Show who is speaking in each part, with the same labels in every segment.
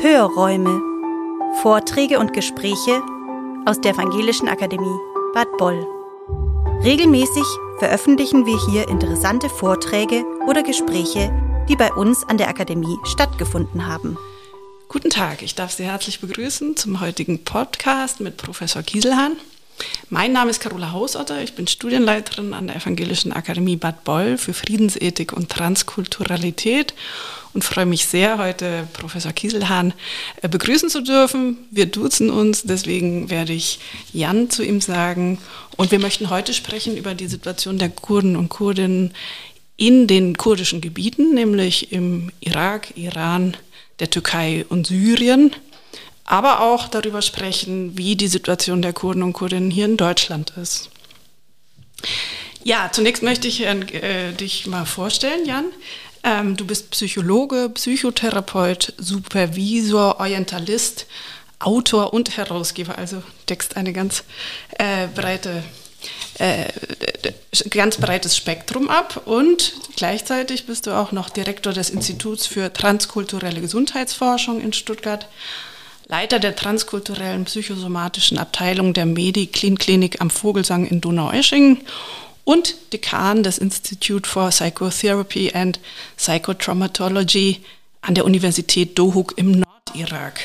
Speaker 1: Hörräume. Vorträge und Gespräche aus der Evangelischen Akademie Bad Boll. Regelmäßig veröffentlichen wir hier interessante Vorträge oder Gespräche, die bei uns an der Akademie stattgefunden haben.
Speaker 2: Guten Tag, ich darf Sie herzlich begrüßen zum heutigen Podcast mit Professor Kieselhahn. Mein Name ist Carola Hausotter, ich bin Studienleiterin an der Evangelischen Akademie Bad Boll für Friedensethik und Transkulturalität und freue mich sehr, heute Professor Kieselhahn äh, begrüßen zu dürfen. Wir duzen uns, deswegen werde ich Jan zu ihm sagen. Und wir möchten heute sprechen über die Situation der Kurden und Kurdinnen in den kurdischen Gebieten, nämlich im Irak, Iran, der Türkei und Syrien aber auch darüber sprechen, wie die Situation der Kurden und Kurdinnen hier in Deutschland ist. Ja, zunächst möchte ich äh, dich mal vorstellen, Jan. Ähm, du bist Psychologe, Psychotherapeut, Supervisor, Orientalist, Autor und Herausgeber, also deckst eine ganz äh, breite äh, ganz breites Spektrum ab. Und gleichzeitig bist du auch noch Direktor des Instituts für transkulturelle Gesundheitsforschung in Stuttgart Leiter der transkulturellen psychosomatischen Abteilung der Medi-Klinik am Vogelsang in Donaueschingen und Dekan des Institute for Psychotherapy and Psychotraumatology an der Universität Dohuk im Nordirak.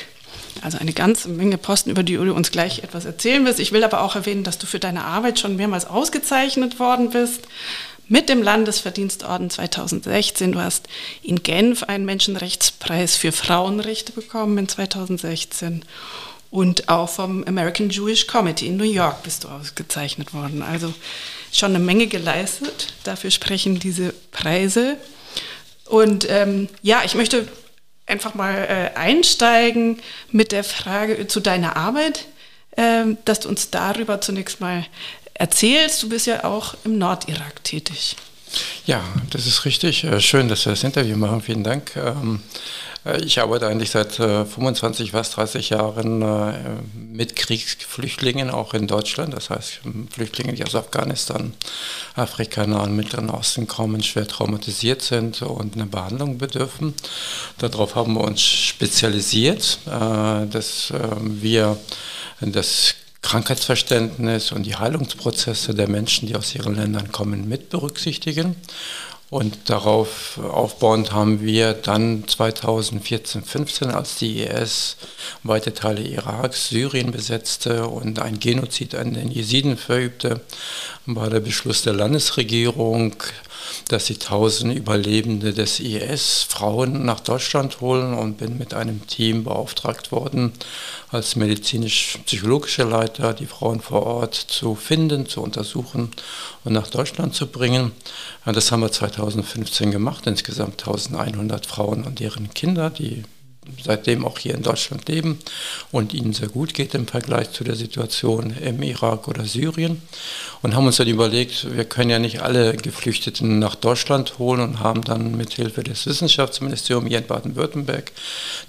Speaker 2: Also eine ganze Menge Posten, über die du uns gleich etwas erzählen wirst. Ich will aber auch erwähnen, dass du für deine Arbeit schon mehrmals ausgezeichnet worden bist mit dem Landesverdienstorden 2016. Du hast in Genf einen Menschenrechtspreis für Frauenrechte bekommen in 2016 und auch vom American Jewish Committee in New York bist du ausgezeichnet worden. Also schon eine Menge geleistet. Dafür sprechen diese Preise. Und ähm, ja, ich möchte einfach mal äh, einsteigen mit der Frage zu deiner Arbeit, äh, dass du uns darüber zunächst mal erzählst. Du bist ja auch im Nordirak tätig.
Speaker 3: Ja, das ist richtig. Äh, schön, dass wir das Interview machen. Vielen Dank. Ähm, äh, ich arbeite eigentlich seit 25, äh, fast 30 Jahren mit Kriegsflüchtlingen, auch in Deutschland. Das heißt, Flüchtlinge, die aus Afghanistan, Afrika, Nahen Mittleren Osten kommen, schwer traumatisiert sind und eine Behandlung bedürfen. Darauf haben wir uns spezialisiert, dass wir das Krankheitsverständnis und die Heilungsprozesse der Menschen, die aus ihren Ländern kommen, mit berücksichtigen. Und darauf aufbauend haben wir dann 2014, 15, als die IS weite Teile Iraks, Syrien besetzte und ein Genozid an den Jesiden verübte, war der Beschluss der Landesregierung, dass sie tausend Überlebende des IS Frauen nach Deutschland holen und bin mit einem Team beauftragt worden, als medizinisch-psychologischer Leiter die Frauen vor Ort zu finden, zu untersuchen und nach Deutschland zu bringen. Das haben wir 2015 gemacht, insgesamt 1100 Frauen und deren Kinder, die seitdem auch hier in Deutschland leben und ihnen sehr gut geht im Vergleich zu der Situation im Irak oder Syrien. Und haben uns dann überlegt, wir können ja nicht alle Geflüchteten nach Deutschland holen und haben dann mit Hilfe des Wissenschaftsministeriums hier in Baden-Württemberg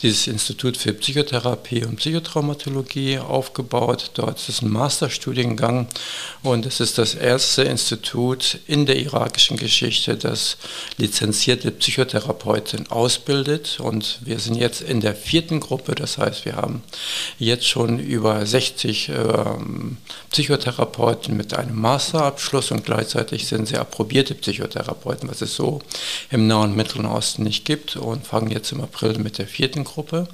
Speaker 3: dieses Institut für Psychotherapie und Psychotraumatologie aufgebaut. Dort ist ein Masterstudiengang und es ist das erste Institut in der irakischen Geschichte, das lizenzierte Psychotherapeuten ausbildet. Und wir sind jetzt in der vierten Gruppe. Das heißt, wir haben jetzt schon über 60 ähm, Psychotherapeuten mit einem Masterabschluss und gleichzeitig sind sie approbierte Psychotherapeuten, was es so im Nahen und Mittleren Osten nicht gibt und fangen jetzt im April mit der vierten Gruppe.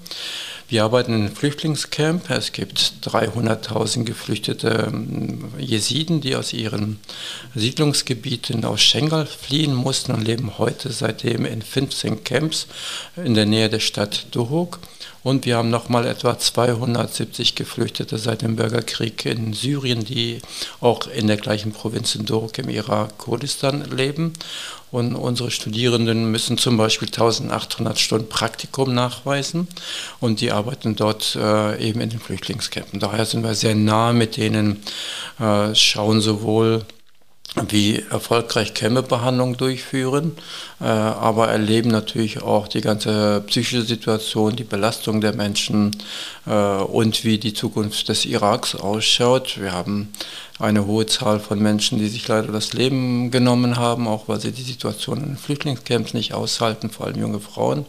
Speaker 3: Wir arbeiten in einem Flüchtlingscamp. Es gibt 300.000 geflüchtete ähm, Jesiden, die aus ihren Siedlungsgebieten aus Schengal fliehen mussten und leben heute seitdem in 15 Camps in der Nähe der Stadt Duhok. Und wir haben nochmal etwa 270 Geflüchtete seit dem Bürgerkrieg in Syrien, die auch in der gleichen Provinz in Doruk im Irak, Kurdistan leben. Und unsere Studierenden müssen zum Beispiel 1800 Stunden Praktikum nachweisen und die arbeiten dort äh, eben in den Flüchtlingscampen. Daher sind wir sehr nah mit denen, äh, schauen sowohl wie erfolgreich Kämmebehandlung durchführen, äh, aber erleben natürlich auch die ganze psychische Situation, die Belastung der Menschen äh, und wie die Zukunft des Iraks ausschaut. Wir haben eine hohe Zahl von Menschen, die sich leider das Leben genommen haben, auch weil sie die Situation in Flüchtlingscamps nicht aushalten, vor allem junge Frauen.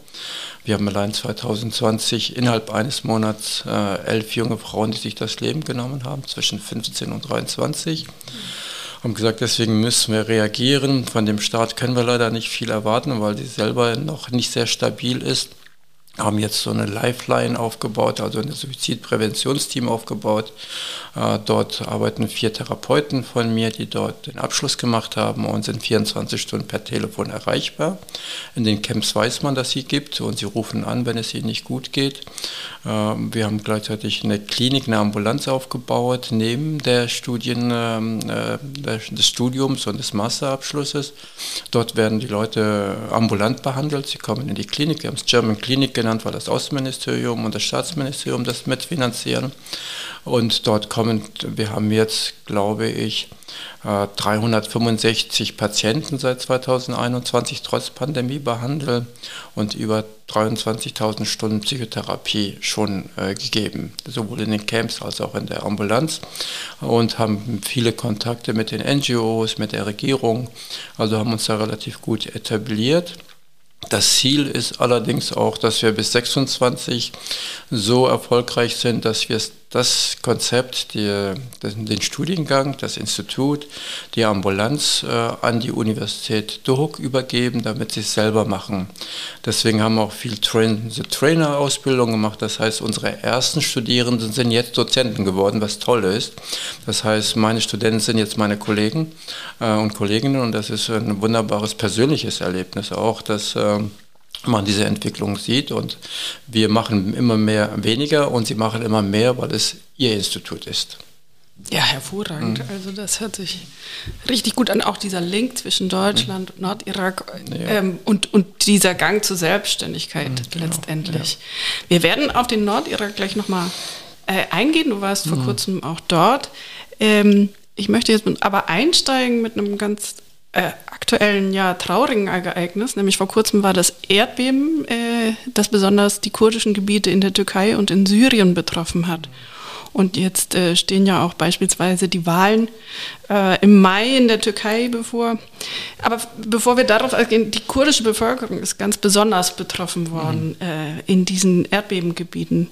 Speaker 3: Wir haben allein 2020 innerhalb eines Monats äh, elf junge Frauen, die sich das Leben genommen haben, zwischen 15 und 23 haben gesagt, deswegen müssen wir reagieren. Von dem Staat können wir leider nicht viel erwarten, weil sie selber noch nicht sehr stabil ist haben jetzt so eine Lifeline aufgebaut, also ein Suizidpräventionsteam aufgebaut. Äh, dort arbeiten vier Therapeuten von mir, die dort den Abschluss gemacht haben und sind 24 Stunden per Telefon erreichbar. In den Camps weiß man, dass sie gibt und sie rufen an, wenn es ihnen nicht gut geht. Ähm, wir haben gleichzeitig eine Klinik, eine Ambulanz aufgebaut, neben der Studien, ähm, äh, des Studiums und des Masterabschlusses. Dort werden die Leute ambulant behandelt. Sie kommen in die Klinik, wir haben es German Clinic genannt, weil das Außenministerium und das Staatsministerium das mitfinanzieren. Und dort kommen, wir haben jetzt, glaube ich, 365 äh, Patienten seit 2021 trotz Pandemie behandeln und über 23.000 Stunden Psychotherapie schon äh, gegeben, sowohl in den Camps als auch in der Ambulanz und haben viele Kontakte mit den NGOs, mit der Regierung, also haben uns da relativ gut etabliert. Das Ziel ist allerdings auch, dass wir bis 26 so erfolgreich sind, dass wir das Konzept, die, den Studiengang, das Institut, die Ambulanz äh, an die Universität Duhok übergeben, damit sie es selber machen. Deswegen haben wir auch viel Train-the-Trainer-Ausbildung gemacht. Das heißt, unsere ersten Studierenden sind jetzt Dozenten geworden, was toll ist. Das heißt, meine Studenten sind jetzt meine Kollegen äh, und Kolleginnen und das ist ein wunderbares persönliches Erlebnis auch, dass äh, man diese Entwicklung sieht und wir machen immer mehr weniger und sie machen immer mehr, weil es ihr Institut ist.
Speaker 2: Ja, hervorragend. Mhm. Also das hört sich richtig gut an. Auch dieser Link zwischen Deutschland mhm. und Nordirak ja. ähm, und, und dieser Gang zur Selbstständigkeit mhm, genau. letztendlich. Ja. Wir werden auf den Nordirak gleich nochmal äh, eingehen. Du warst vor mhm. kurzem auch dort. Ähm, ich möchte jetzt aber einsteigen mit einem ganz äh, aktuellen, ja, traurigen Ereignis, nämlich vor kurzem war das Erdbeben, äh, das besonders die kurdischen Gebiete in der Türkei und in Syrien betroffen hat. Und jetzt äh, stehen ja auch beispielsweise die Wahlen äh, im Mai in der Türkei bevor. Aber bevor wir darauf eingehen, die kurdische Bevölkerung ist ganz besonders betroffen worden mhm. Äh, in diesen Erdbebengebieten.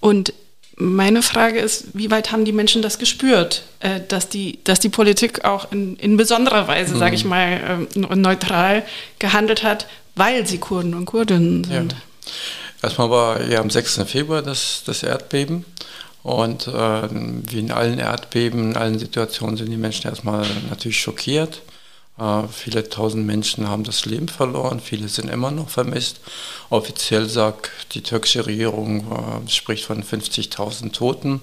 Speaker 2: Und meine Frage ist, wie weit haben die Menschen das gespürt, äh, dass, die, dass die Politik auch in, in besonderer Weise, mhm. sage ich mal, äh, neutral gehandelt hat, weil sie Kurden und Kurdinnen sind? Ja.
Speaker 3: Erstmal war ja am 6. Februar das, das Erdbeben. Und äh, wie in allen Erdbeben, in allen Situationen sind die Menschen erstmal natürlich schockiert. Äh, viele tausend Menschen haben das Leben verloren, viele sind immer noch vermisst. Offiziell sagt die türkische Regierung, äh, spricht von 50.000 Toten.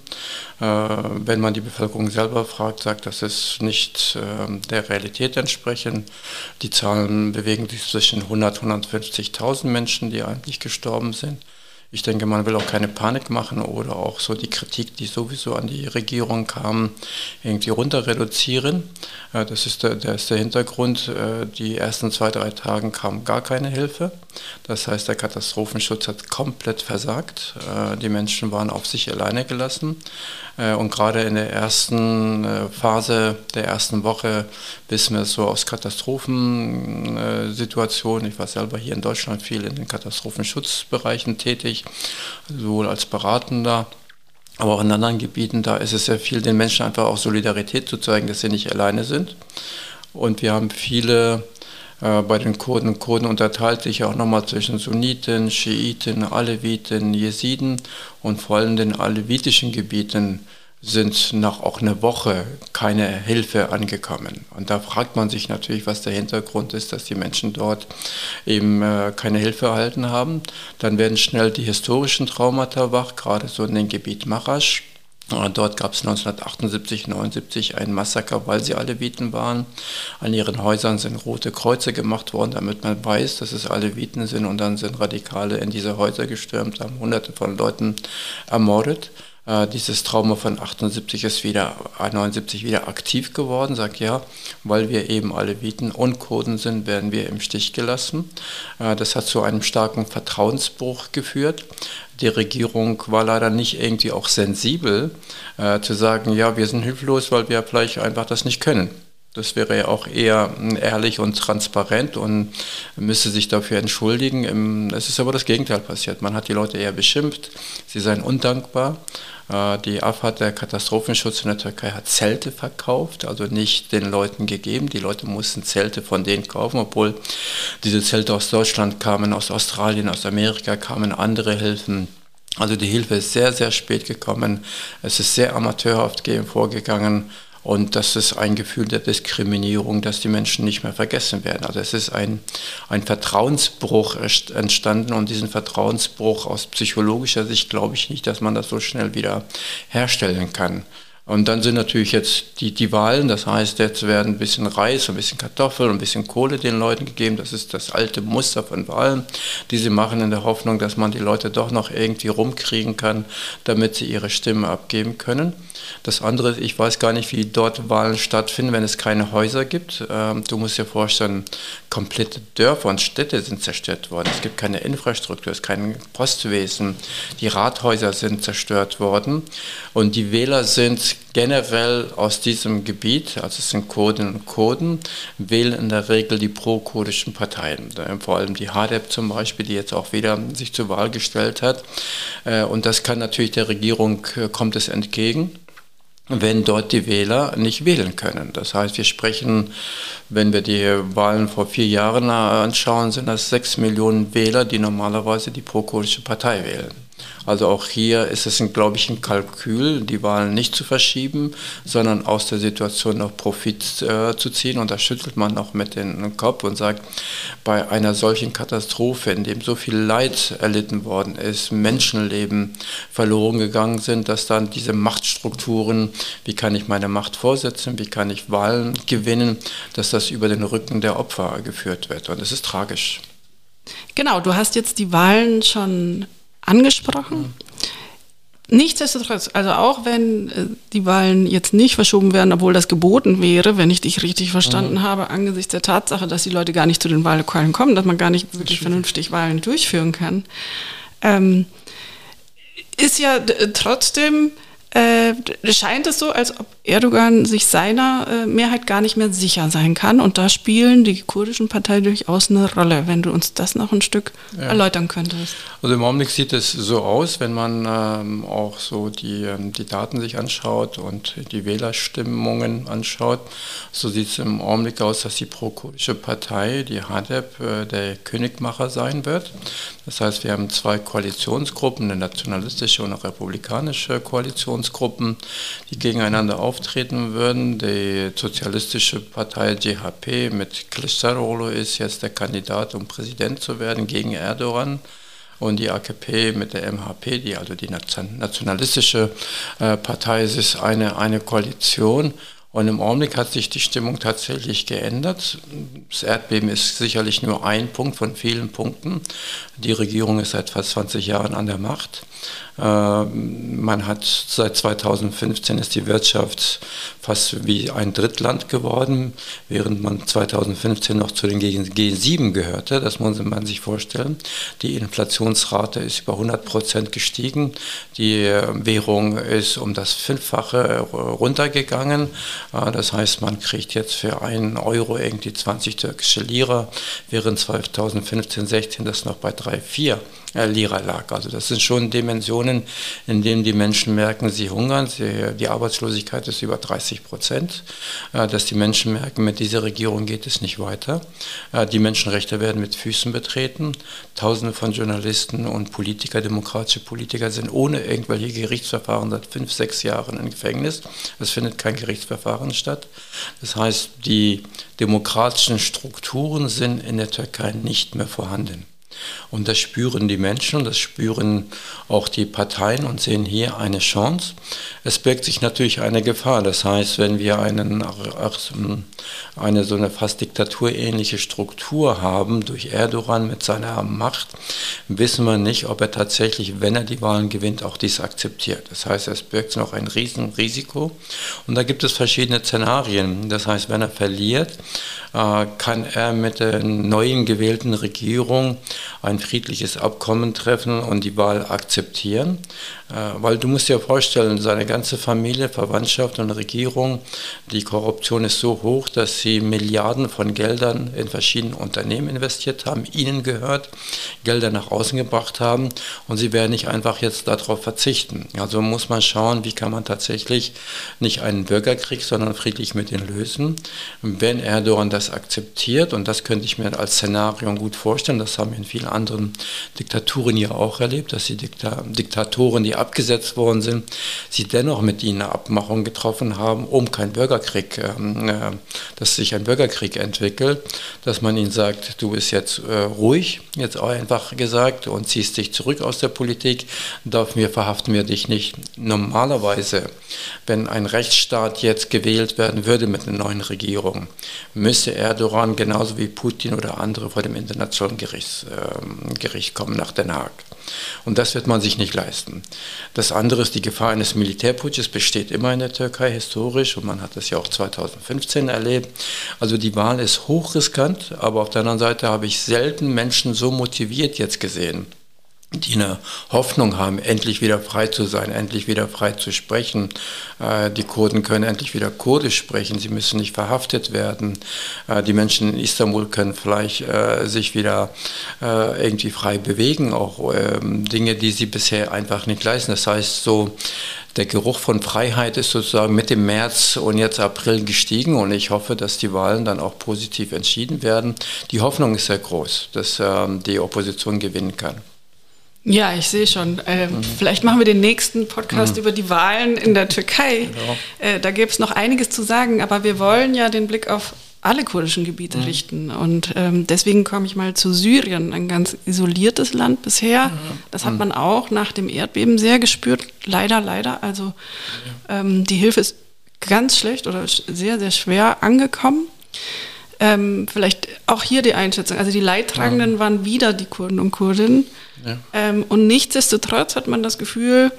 Speaker 3: Äh, wenn man die Bevölkerung selber fragt, sagt, das ist nicht ähm, der Realität entsprechend. Die Zahlen bewegen sich zwischen 100 und 150.000 Menschen, die eigentlich gestorben sind. Ich denke, man will auch keine Panik machen oder auch so die Kritik, die sowieso an die Regierung kam, irgendwie runter reduzieren. Äh, das ist der, der, ist der Hintergrund. Äh, die ersten zwei, drei Tage kam gar keine Hilfe. Das heißt, der Katastrophenschutz hat komplett versagt. Äh, die Menschen waren auf sich alleine gelassen. Und gerade in der ersten Phase der ersten Woche wissen wir so aus Katastrophensituationen. Ich war selber hier in Deutschland viel in den Katastrophenschutzbereichen tätig, sowohl als Beratender aber auch in anderen Gebieten, da ist es sehr viel, den Menschen einfach auch Solidarität zu zeigen, dass sie nicht alleine sind. Und wir haben viele, äh, bei den Kurden Kurden unterteilt sich auch nochmal zwischen Sunniten, Schiiten, Aleviten, Jesiden und vor allem den alevitischen Gebieten sind nach auch einer Woche keine Hilfe angekommen. Und da fragt man sich natürlich, was der Hintergrund ist, dass die Menschen dort eben äh, keine Hilfe erhalten haben. Dann werden schnell die historischen Traumata wach, gerade so in dem Gebiet Marasch. Dort gab es 1978, 79 ein Massaker, weil sie Aleviten waren. An ihren Häusern sind rote Kreuze gemacht worden, damit man weiß, dass es Aleviten sind. Und dann sind Radikale in diese Häuser gestürmt, haben hunderte von Leuten ermordet. Äh, dieses Trauma von 78 ist wieder, 79 wieder aktiv geworden, sagt ja, weil wir eben Aleviten und Kurden sind, werden wir im Stich gelassen. Äh, das hat zu einem starken Vertrauensbruch geführt. Die Regierung war leider nicht irgendwie auch sensibel äh, zu sagen, ja, wir sind hilflos, weil wir vielleicht einfach das nicht können. Das wäre ja auch eher hm, ehrlich und transparent und müsste sich dafür entschuldigen. Es ist aber das Gegenteil passiert. Man hat die Leute eher beschimpft, sie seien undankbar. Äh, die AFAD, der Katastrophenschutz in der Türkei, hat Zelte verkauft, also nicht den Leuten gegeben. Die Leute mussten Zelte von denen kaufen, obwohl diese Zelte aus Deutschland kamen, aus Australien, aus Amerika kamen andere Hilfen. Also die Hilfe ist sehr, sehr spät gekommen. Es ist sehr amateurhaft vorgegangen. Und das ist ein Gefühl der Diskriminierung, das die Menschen nicht mehr vergessen werden. Also es ist ein, ein Vertrauensbruch entstanden und diesen Vertrauensbruch aus psychologischer Sicht glaube ich nicht, dass man das so schnell wieder herstellen kann. Und dann sind natürlich jetzt die, die Wahlen, das heißt, jetzt werden ein bisschen Reis, ein bisschen Kartoffel, ein bisschen Kohle den Leuten gegeben. Das ist das alte Muster von Wahlen, die sie machen in der Hoffnung, dass man die Leute doch noch irgendwie rumkriegen kann, damit sie ihre Stimme abgeben können. Das andere, ich weiß gar nicht, wie dort Wahlen stattfinden, wenn es keine Häuser gibt. Ähm, du musst dir vorstellen, komplette Dörfer und Städte sind zerstört worden. Es gibt keine Infrastruktur, es gibt kein Postwesen. Die Rathäuser sind zerstört worden und die Wähler sind generell aus diesem Gebiet, also es sind Kurden und Kurden, wählen in der Regel die pro-kurdischen Parteien. Vor allem die HDEP zum Beispiel, die jetzt auch wieder sich zur Wahl gestellt hat. Äh, und das kann natürlich der Regierung, äh, kommt es entgegen wenn dort die Wähler nicht wählen können. Das heißt, wir sprechen, wenn wir die Wahlen vor vier Jahren anschauen, sind das sechs Millionen Wähler, die normalerweise die pro-kurdische Partei wählen. Also auch hier ist es, glaube ich, ein Kalkül, die Wahlen nicht zu verschieben, sondern aus der Situation noch Profit äh, zu ziehen. Und da schüttelt man auch mit dem Kopf und sagt, bei einer solchen Katastrophe, in dem so viel Leid erlitten worden ist, Menschenleben verloren gegangen sind, dass dann diese Machtstrukturen, wie kann ich meine Macht vorsetzen, wie kann ich Wahlen gewinnen, dass das über den Rücken der Opfer geführt wird. Und es ist tragisch.
Speaker 2: Genau, du hast jetzt die Wahlen schon angesprochen. Nichtsdestotrotz, also auch wenn äh, die Wahlen jetzt nicht verschoben werden, obwohl das geboten wäre, wenn ich dich richtig verstanden mhm. habe, angesichts der Tatsache, dass die Leute gar nicht zu den Wahllokalen kommen, dass man gar nicht wirklich vernünftig Wahlen durchführen kann, ähm, ist ja trotzdem äh, scheint es so, als ob Erdogan sich seiner äh, Mehrheit gar nicht mehr sicher sein kann. Und da spielen die kurdischen Parteien durchaus eine Rolle, wenn du uns das noch ein Stück ja. erläutern könntest.
Speaker 3: Also im Augenblick sieht es so aus, wenn man ähm, auch so die, ähm, die Daten sich anschaut und die Wählerstimmungen anschaut, so sieht es im Augenblick aus, dass die pro-kurdische Partei, die HDEP, äh, der Königmacher sein wird. Das heißt, wir haben zwei Koalitionsgruppen, eine nationalistische und eine republikanische Koalition Oppositionsgruppen, die gegeneinander auftreten würden. Die sozialistische Partei GHP mit Kılıçdaroğlu ist jetzt der Kandidat, um Präsident zu werden gegen Erdogan und die AKP mit der MHP, die also die nationalistische äh, Partei ist, ist eine, eine Koalition. Und im Augenblick hat sich die Stimmung tatsächlich geändert. Das Erdbeben ist sicherlich nur ein Punkt von vielen Punkten. Die Regierung ist seit fast 20 Jahren an der Macht. Ähm, man hat seit 2015 ist die Wirtschaft fast wie ein Drittland geworden, während man 2015 noch zu den G7 gehörte. Das muss man sich vorstellen. Die Inflationsrate ist über 100 Prozent gestiegen. Die äh, Währung ist um das Fünffache runtergegangen. Äh, das heißt, man kriegt jetzt für einen Euro irgendwie 20 türkische Lira, während 2015, 16 das noch bei 3, 4 Lira lag. Also das sind schon Dimensionen, in denen die Menschen merken, sie hungern. Sie, die Arbeitslosigkeit ist über 30 Prozent. Äh, dass die Menschen merken, mit dieser Regierung geht es nicht weiter. Äh, die Menschenrechte werden mit Füßen betreten. Tausende von Journalisten und Politiker, demokratische Politiker sind ohne irgendwelche Gerichtsverfahren seit fünf, sechs Jahren im Gefängnis. Es findet kein Gerichtsverfahren statt. Das heißt, die demokratischen Strukturen sind in der Türkei nicht mehr vorhanden. Und das spüren die Menschen, das spüren auch die Parteien und sehen hier eine Chance. Es birgt sich natürlich eine Gefahr. Das heißt, wenn wir einen, eine so eine fast diktaturähnliche Struktur haben durch Erdogan mit seiner Macht, wissen wir nicht, ob er tatsächlich, wenn er die Wahlen gewinnt, auch dies akzeptiert. Das heißt, es birgt noch ein Riesenrisiko. Und da gibt es verschiedene Szenarien. Das heißt, wenn er verliert, äh, kann er mit der neuen gewählten Regierung ein friedliches Abkommen treffen und die Wahl akzeptieren. Äh, weil du musst dir vorstellen, seine ganze Familie, Verwandtschaft und Regierung, die Korruption ist so hoch, dass sie Milliarden von Geldern in verschiedene Unternehmen investiert haben, ihnen gehört, Gelder nach außen gebracht haben und sie werden nicht einfach jetzt darauf verzichten. Also muss man schauen, wie kann man tatsächlich nicht einen Bürgerkrieg, sondern friedlich mit ihn lösen. Wenn Erdogan das akzeptiert, und das könnte ich mir als Szenario gut vorstellen, das haben wir in vielen anderen Diktaturen ja auch erlebt, dass die Dikta Diktatoren, die abgesetzt worden sind, sie dennoch mit ihnen eine Abmachung getroffen haben, um kein Bürgerkrieg, ähm, äh, dass sich ein Bürgerkrieg entwickelt, dass man ihnen sagt, du bist jetzt äh, ruhig, jetzt auch einfach gesagt, und ziehst dich zurück aus der Politik, dafür verhaften wir dich nicht. Normalerweise, wenn ein Rechtsstaat jetzt gewählt werden würde mit einer neuen Regierung, müsste Erdogan genauso wie Putin oder andere vor dem Internationalen Gerichts, äh, Gericht kommen nach Den Haag. Und das wird man sich nicht leisten. Das andere ist, die Gefahr eines Militärputsches besteht immer in der Türkei historisch und man hat das ja auch 2015 erlebt. Also die Wahl ist hochriskant, aber auf der anderen Seite habe ich selten Menschen so motiviert jetzt gesehen die eine Hoffnung haben, endlich wieder frei zu sein, endlich wieder frei zu sprechen. Äh, die Kurden können endlich wieder Kurdisch sprechen, sie müssen nicht verhaftet werden. Äh, die Menschen in Istanbul können vielleicht äh, sich wieder irgendwie frei bewegen, auch ähm, Dinge, die sie bisher einfach nicht leisten. Das heißt, so der Geruch von Freiheit ist sozusagen mit dem März und jetzt April gestiegen und ich hoffe, dass die Wahlen dann auch positiv entschieden werden. Die Hoffnung ist sehr groß, dass ähm, die Opposition gewinnen kann.
Speaker 2: Ja, ich sehe schon. Äh, mhm. Vielleicht machen wir den nächsten Podcast mhm. über die Wahlen in der Türkei. Genau. Äh, da gäbe es noch einiges zu sagen, aber wir wollen ja den Blick auf alle kurdischen Gebiete mhm. richten. Und ähm, deswegen komme ich mal zu Syrien, ein ganz isoliertes Land bisher. Das hat mhm. man auch nach dem Erdbeben sehr gespürt. Leider, leider. Also ähm, die Hilfe ist ganz schlecht oder sehr, sehr schwer angekommen. Ähm, vielleicht auch hier die Einschätzung. Also die Leidtragenden ja. waren wieder die Kurden und Kurdinnen. Ja. Ähm, und nichtsdestotrotz hat man das Gefühl,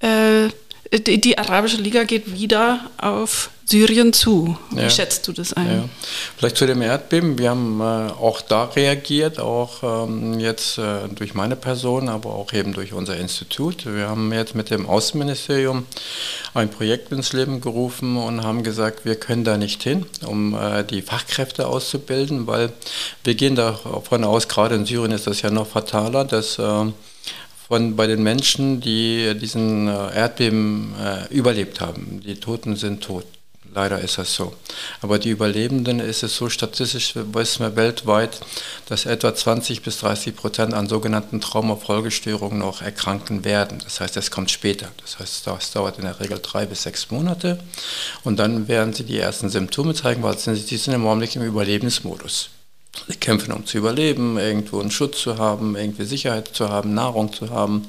Speaker 2: äh, die, die, Arabische Liga geht wieder auf Syrien zu. Wie ja. schätzt du das ein? Ja.
Speaker 3: Vielleicht zu dem Erdbeben. Wir haben äh, auch da reagiert, auch ähm, jetzt äh, durch meine Person, aber auch eben durch unser Institut. Wir haben jetzt mit dem Außenministerium ein Projekt ins Leben gerufen und haben gesagt, wir können da nicht hin, um äh, die Fachkräfte auszubilden, weil wir gehen davon aus, gerade in Syrien ist das ja noch fataler, dass äh, von bei den Menschen, die diesen äh, Erdbeben äh, überlebt haben. Die Toten sind tot. Leider ist das so. Aber die Überlebenden ist es so statistisch wissen wir weltweit, dass etwa 20 bis 30 Prozent an sogenannten Traumafolgestörungen noch erkranken werden. Das heißt, es kommt später. Das heißt, das dauert in der Regel drei bis sechs Monate. Und dann werden sie die ersten Symptome zeigen, weil sie sind im Augenblick im Überlebensmodus. Sie kämpfen, um zu überleben, irgendwo einen Schutz zu haben, irgendwie Sicherheit zu haben, Nahrung zu haben.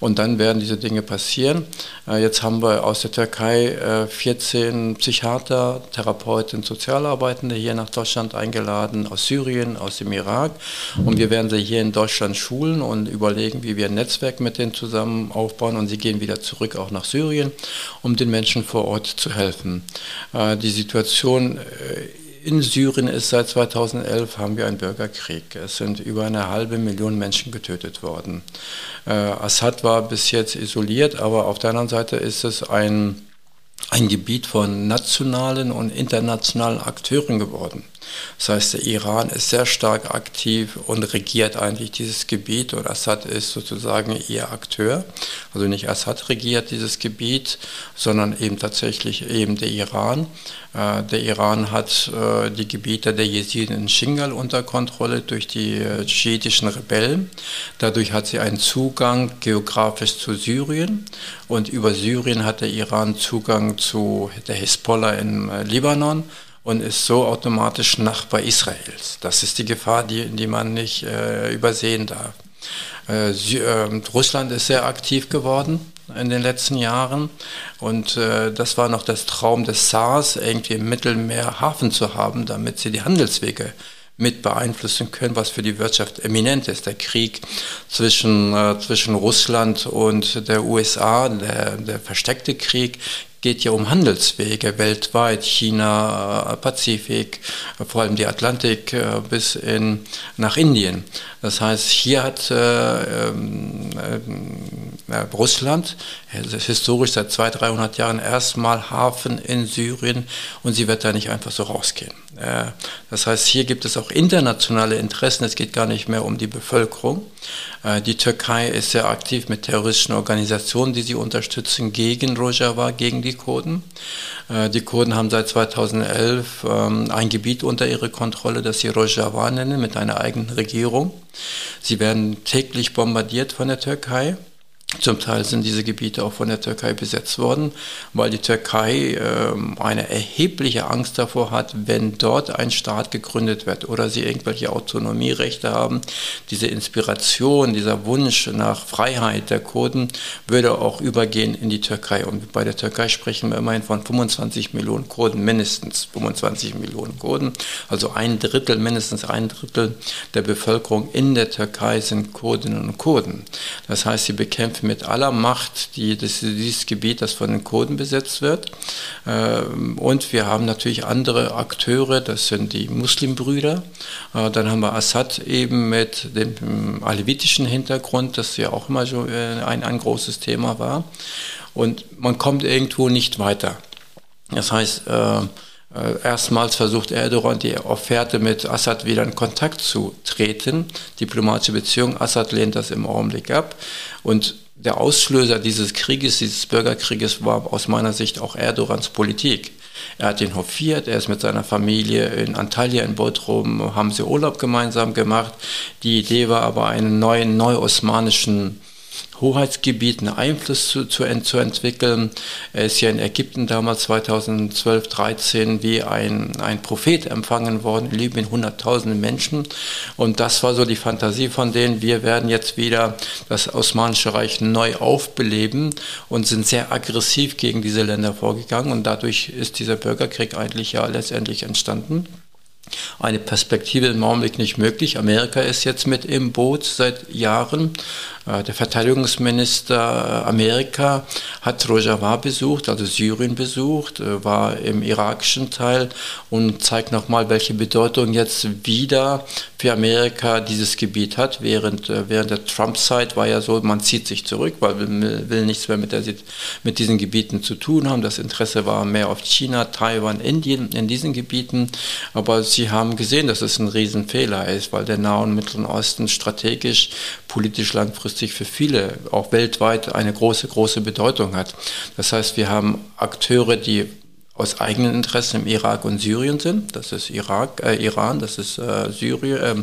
Speaker 3: Und dann werden diese Dinge passieren. Äh, jetzt haben wir aus der Türkei 14 äh, Psychiater, Therapeuten, Sozialarbeitende hier nach Deutschland eingeladen, aus Syrien, aus dem Irak. Und wir werden sie hier in Deutschland schulen und überlegen, wie wir ein Netzwerk mit denen zusammen aufbauen. Und sie gehen wieder zurück auch nach Syrien, um den Menschen vor Ort zu helfen. Äh, die Situation in Syrien ist seit 2011 haben wir einen Bürgerkrieg. Es sind über eine halbe Million Menschen getötet worden. Äh, Assad war bis jetzt isoliert, aber auf der anderen Seite ist es ein, ein Gebiet von nationalen und internationalen Akteuren geworden. Das heißt, der Iran ist sehr stark aktiv und regiert eigentlich dieses Gebiet und Assad ist sozusagen ihr Akteur. Also nicht Assad regiert dieses Gebiet, sondern eben tatsächlich eben der Iran. Äh, der Iran hat äh, die Gebiete der Jesiden in Shingal unter Kontrolle durch die äh, schiitischen Rebellen. Dadurch hat sie einen Zugang geografisch zu Syrien und über Syrien hat der Iran Zugang zu der Hisbollah in Libanon und ist so automatisch Nachbar Israels. Das ist die Gefahr, die, die man nicht äh, übersehen darf. Äh, äh, Russland ist sehr aktiv geworden in den letzten Jahren und äh, das war noch das Traum des SARS, irgendwie im Mittelmeer Hafen zu haben, damit sie die Handelswege mit beeinflussen können, was für die Wirtschaft eminent ist. Der Krieg zwischen, äh, zwischen Russland und der USA, der, der versteckte Krieg, geht ja um Handelswege weltweit, China, äh, Pazifik, vor allem die Atlantik äh, bis in, nach Indien. Das heißt, hier hat äh, ähm, äh, Russland historisch seit 200, 300 Jahren erstmal Hafen in Syrien und sie wird da nicht einfach so rausgehen. Äh, das heißt, hier gibt es auch internationale Interessen. Es geht gar nicht mehr um die Bevölkerung. Äh, die Türkei ist sehr aktiv mit terroristischen Organisationen, die sie unterstützen gegen Rojava, gegen die Kurden. Äh, die Kurden haben seit 2011 ähm, ein Gebiet unter ihre Kontrolle, das sie Rojava nennen, mit einer eigenen Regierung. Sie werden täglich bombardiert von der Türkei. Zum Teil sind diese Gebiete auch von der Türkei besetzt worden, weil die Türkei äh, eine erhebliche Angst davor hat, wenn dort ein Staat gegründet wird oder sie irgendwelche Autonomierechte haben. Diese Inspiration, dieser Wunsch nach Freiheit der Kurden würde auch übergehen in die Türkei. Und bei der Türkei sprechen wir immerhin von 25 Millionen Kurden, mindestens 25 Millionen Kurden. Also ein Drittel, mindestens ein Drittel der Bevölkerung in der Türkei sind Kurdinnen und Kurden. Das heißt, sie bekämpfen mit aller Macht die, das, dieses Gebiet, das von den Kurden besetzt wird. Ähm, und wir haben natürlich andere Akteure, das sind die Muslimbrüder. Äh, dann haben wir Assad eben mit dem alevitischen Hintergrund, das ja auch immer so äh, ein, ein großes Thema war. Und man kommt irgendwo nicht weiter. Das heißt, äh, Erstmals versucht Erdogan die Offerte mit Assad wieder in Kontakt zu treten, diplomatische Beziehungen. Assad lehnt das im Augenblick ab. Und der Auslöser dieses Krieges, dieses Bürgerkrieges, war aus meiner Sicht auch Erdogans Politik. Er hat ihn hofiert, er ist mit seiner Familie in Antalya in Bodrum, haben sie Urlaub gemeinsam gemacht. Die Idee war aber einen neuen, neu-osmanischen Hoheitsgebieten Einfluss zu, zu, zu, entwickeln. Er ist ja in Ägypten damals 2012, 13 wie ein, ein Prophet empfangen worden, Libyen hunderttausende Menschen. Und das war so die Fantasie von denen, wir werden jetzt wieder das Osmanische Reich neu aufbeleben und sind sehr aggressiv gegen diese Länder vorgegangen. Und dadurch ist dieser Bürgerkrieg eigentlich ja letztendlich entstanden eine Perspektive im Augenblick nicht möglich. Amerika ist jetzt mit im Boot seit Jahren. Äh, der Verteidigungsminister Amerika hat Rojava besucht, also Syrien besucht, äh, war im irakischen Teil und zeigt nochmal, welche Bedeutung jetzt wieder für Amerika dieses Gebiet hat. Während, äh, während der Trump-Zeit war ja so, man zieht sich zurück, weil man will nichts mehr mit, der, mit diesen Gebieten zu tun haben. Das Interesse war mehr auf China, Taiwan, Indien in diesen Gebieten. Aber sie haben gesehen, dass es ein Riesenfehler ist, weil der Nahe und Mittleren Osten strategisch, politisch langfristig für viele, auch weltweit, eine große, große Bedeutung hat. Das heißt, wir haben Akteure, die aus eigenen Interessen im Irak und Syrien sind. Das ist Irak, äh, Iran, das ist äh, Syrien, äh,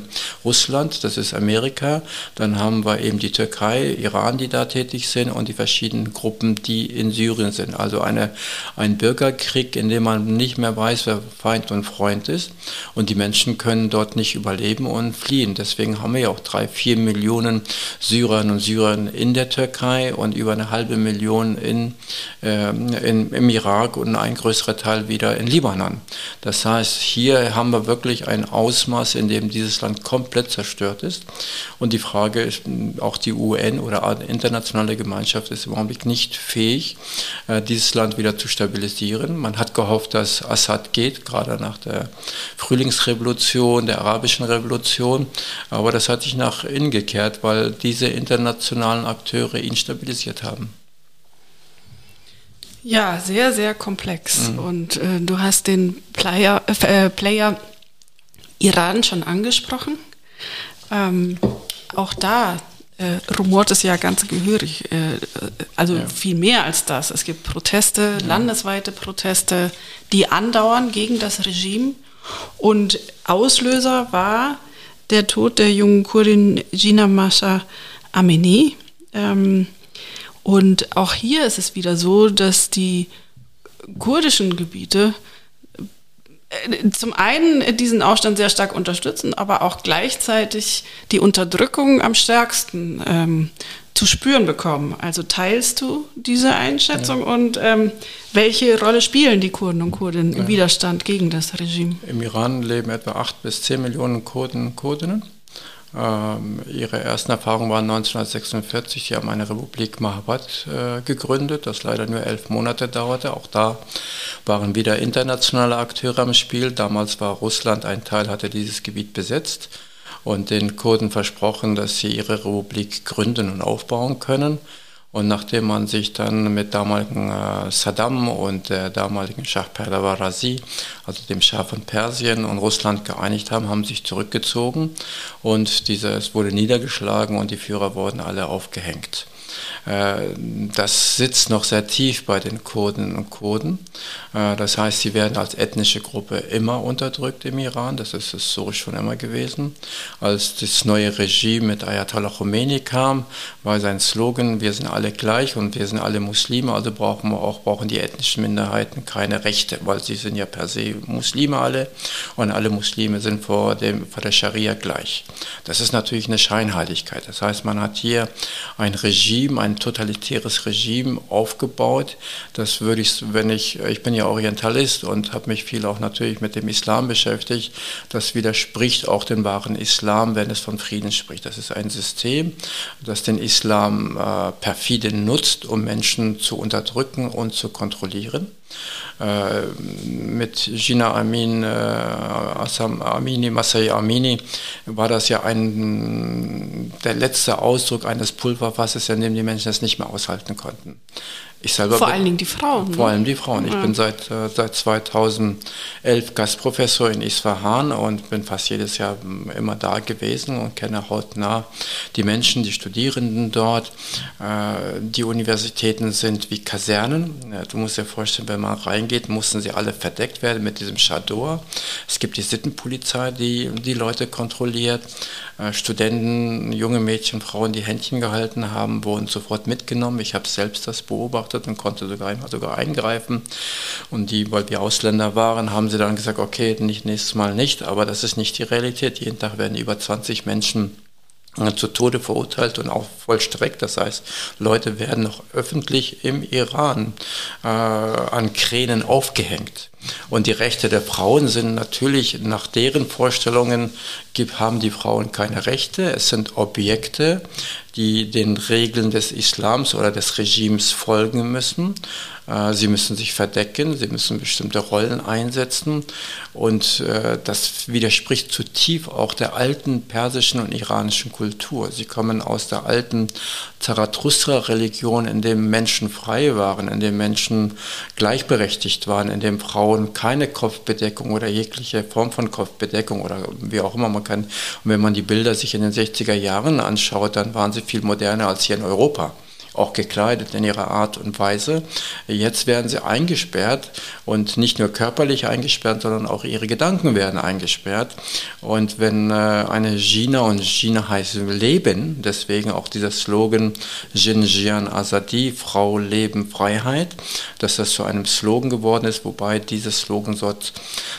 Speaker 3: Russland, das ist Amerika. Dann haben wir eben die Türkei, Iran, die da tätig sind und die verschiedenen Gruppen, die in Syrien sind. Also eine, ein Bürgerkrieg, in dem man nicht mehr weiß, wer Feind und Freund ist. Und die Menschen können dort nicht überleben und fliehen. Deswegen haben wir ja auch drei, vier Millionen Syrerinnen und Syrer in der Türkei und über eine halbe Million in, ähm, in, im Irak und ein größerer Teil wieder in Libanon. Das heißt, hier haben wir wirklich ein Ausmaß, in dem dieses Land komplett zerstört ist. Und die Frage ist, auch die UN oder internationale Gemeinschaft ist im Augenblick nicht fähig, äh, dieses Land wieder zu stabilisieren. Man hat gehofft, dass Assad geht, gerade nach der Frühlingsrevolution, der arabischen Revolution. Aber das hat sich nach innen gekehrt, weil diese internationalen Akteure ihn stabilisiert haben.
Speaker 2: Ja, sehr, sehr komplex. Mhm. Und äh, du hast den Player, äh, Player Iran schon angesprochen. Ähm, auch da äh, rumort es ja ganz gehörig. Äh, also ja. viel mehr als das. Es gibt Proteste, ja. landesweite Proteste, die andauern gegen das Regime. Und Auslöser war der Tod der jungen Kurdin Gina Masha Amini. Ähm, und auch hier ist es wieder so, dass die kurdischen Gebiete äh, zum einen diesen Aufstand sehr stark unterstützen, aber auch gleichzeitig die Unterdrückung am stärksten ähm, zu spüren bekommen. Also teilst du diese Einschätzung ja. und ähm, welche Rolle spielen die Kurden und Kurdinnen im ja. Widerstand gegen das Regime?
Speaker 3: Im Iran leben etwa 8 bis 10 Millionen Kurden und Kurdinnen. Ähm, ihre ersten Erfahrungen waren 1946. Sie haben eine Republik Mahabad äh, gegründet, das leider nur elf Monate dauerte. Auch da waren wieder internationale Akteure im Spiel. Damals war Russland ein Teil, hatte dieses Gebiet besetzt und den Kurden versprochen, dass sie ihre Republik gründen und aufbauen können. Und nachdem man sich dann mit damaligen äh, Saddam und der damaligen Schah Pahlavi also dem Schah von Persien und Russland geeinigt haben, haben sich zurückgezogen und dieses wurde niedergeschlagen und die Führer wurden alle aufgehängt. Äh, das sitzt noch sehr tief bei den Kurden und Kurden. Äh, das heißt, sie werden als ethnische Gruppe immer unterdrückt im Iran. Das ist historisch schon immer gewesen. Als das neue Regime mit Ayatollah Khomeini kam, war sein Slogan, wir sind alle gleich und wir sind alle Muslime, also brauchen wir auch, brauchen die ethnischen Minderheiten keine Rechte, weil sie sind ja per se Muslime alle und alle Muslime sind vor, dem, vor der Scharia gleich. Das ist natürlich eine Scheinheiligkeit. Das heißt, man hat hier ein Regime, ein totalitäres Regime aufgebaut. Das würde ich, wenn ich, ich bin ja Orientalist und habe mich viel auch natürlich mit dem Islam beschäftigt, das widerspricht auch dem wahren Islam, wenn es von Frieden spricht. Das ist ein System, das den Islam äh, perfide nutzt, um Menschen zu unterdrücken und zu kontrollieren. Äh, mit Gina Amin, äh, Assam Amini, Masai Amini, war das ja ein, der letzte Ausdruck eines Pulverfasses, in dem die Menschen es nicht mehr aushalten konnten.
Speaker 2: Ich selber vor allen Dingen die Frauen.
Speaker 3: Vor ne? allem die Frauen. Ich ja. bin seit, äh, seit 2011 Gastprofessor in Isfahan und bin fast jedes Jahr ähm, immer da gewesen und kenne hautnah die Menschen, die Studierenden dort. Äh, die Universitäten sind wie Kasernen. Du musst dir vorstellen, wenn man reingeht, mussten sie alle verdeckt werden mit diesem Chador. Es gibt die Sittenpolizei, die die Leute kontrolliert. Äh, Studenten, junge Mädchen, Frauen, die Händchen gehalten haben, wurden sofort mitgenommen. Ich habe selbst das beobachtet und konnte sogar sogar eingreifen. Und die, weil wir Ausländer waren, haben sie dann gesagt, okay, nicht nächstes Mal nicht, aber das ist nicht die Realität. Jeden Tag werden über 20 Menschen äh, zu Tode verurteilt und auch vollstreckt. Das heißt, Leute werden noch öffentlich im Iran äh, an Kränen aufgehängt. Und die Rechte der Frauen sind natürlich nach deren Vorstellungen, haben die Frauen keine Rechte. Es sind Objekte, die den Regeln des Islams oder des Regimes folgen müssen. Äh, sie müssen sich verdecken, sie müssen bestimmte Rollen einsetzen und äh, das widerspricht zutiefst auch der alten persischen und iranischen Kultur. Sie kommen aus der alten Zarathustra-Religion, in dem Menschen frei waren, in dem Menschen gleichberechtigt waren, in dem Frauen keine Kopfbedeckung oder jegliche Form von Kopfbedeckung oder wie auch immer man kann. Und wenn man die Bilder sich in den 60er Jahren anschaut, dann waren sie viel moderner als hier in Europa auch gekleidet in ihrer Art und Weise. Jetzt werden sie eingesperrt und nicht nur körperlich eingesperrt, sondern auch ihre Gedanken werden eingesperrt. Und wenn äh, eine Gina und Gina heißt Leben, deswegen auch dieser Slogan Jin Jian Azadi, Frau, Leben, Freiheit, dass das zu einem Slogan geworden ist, wobei dieses Slogan dort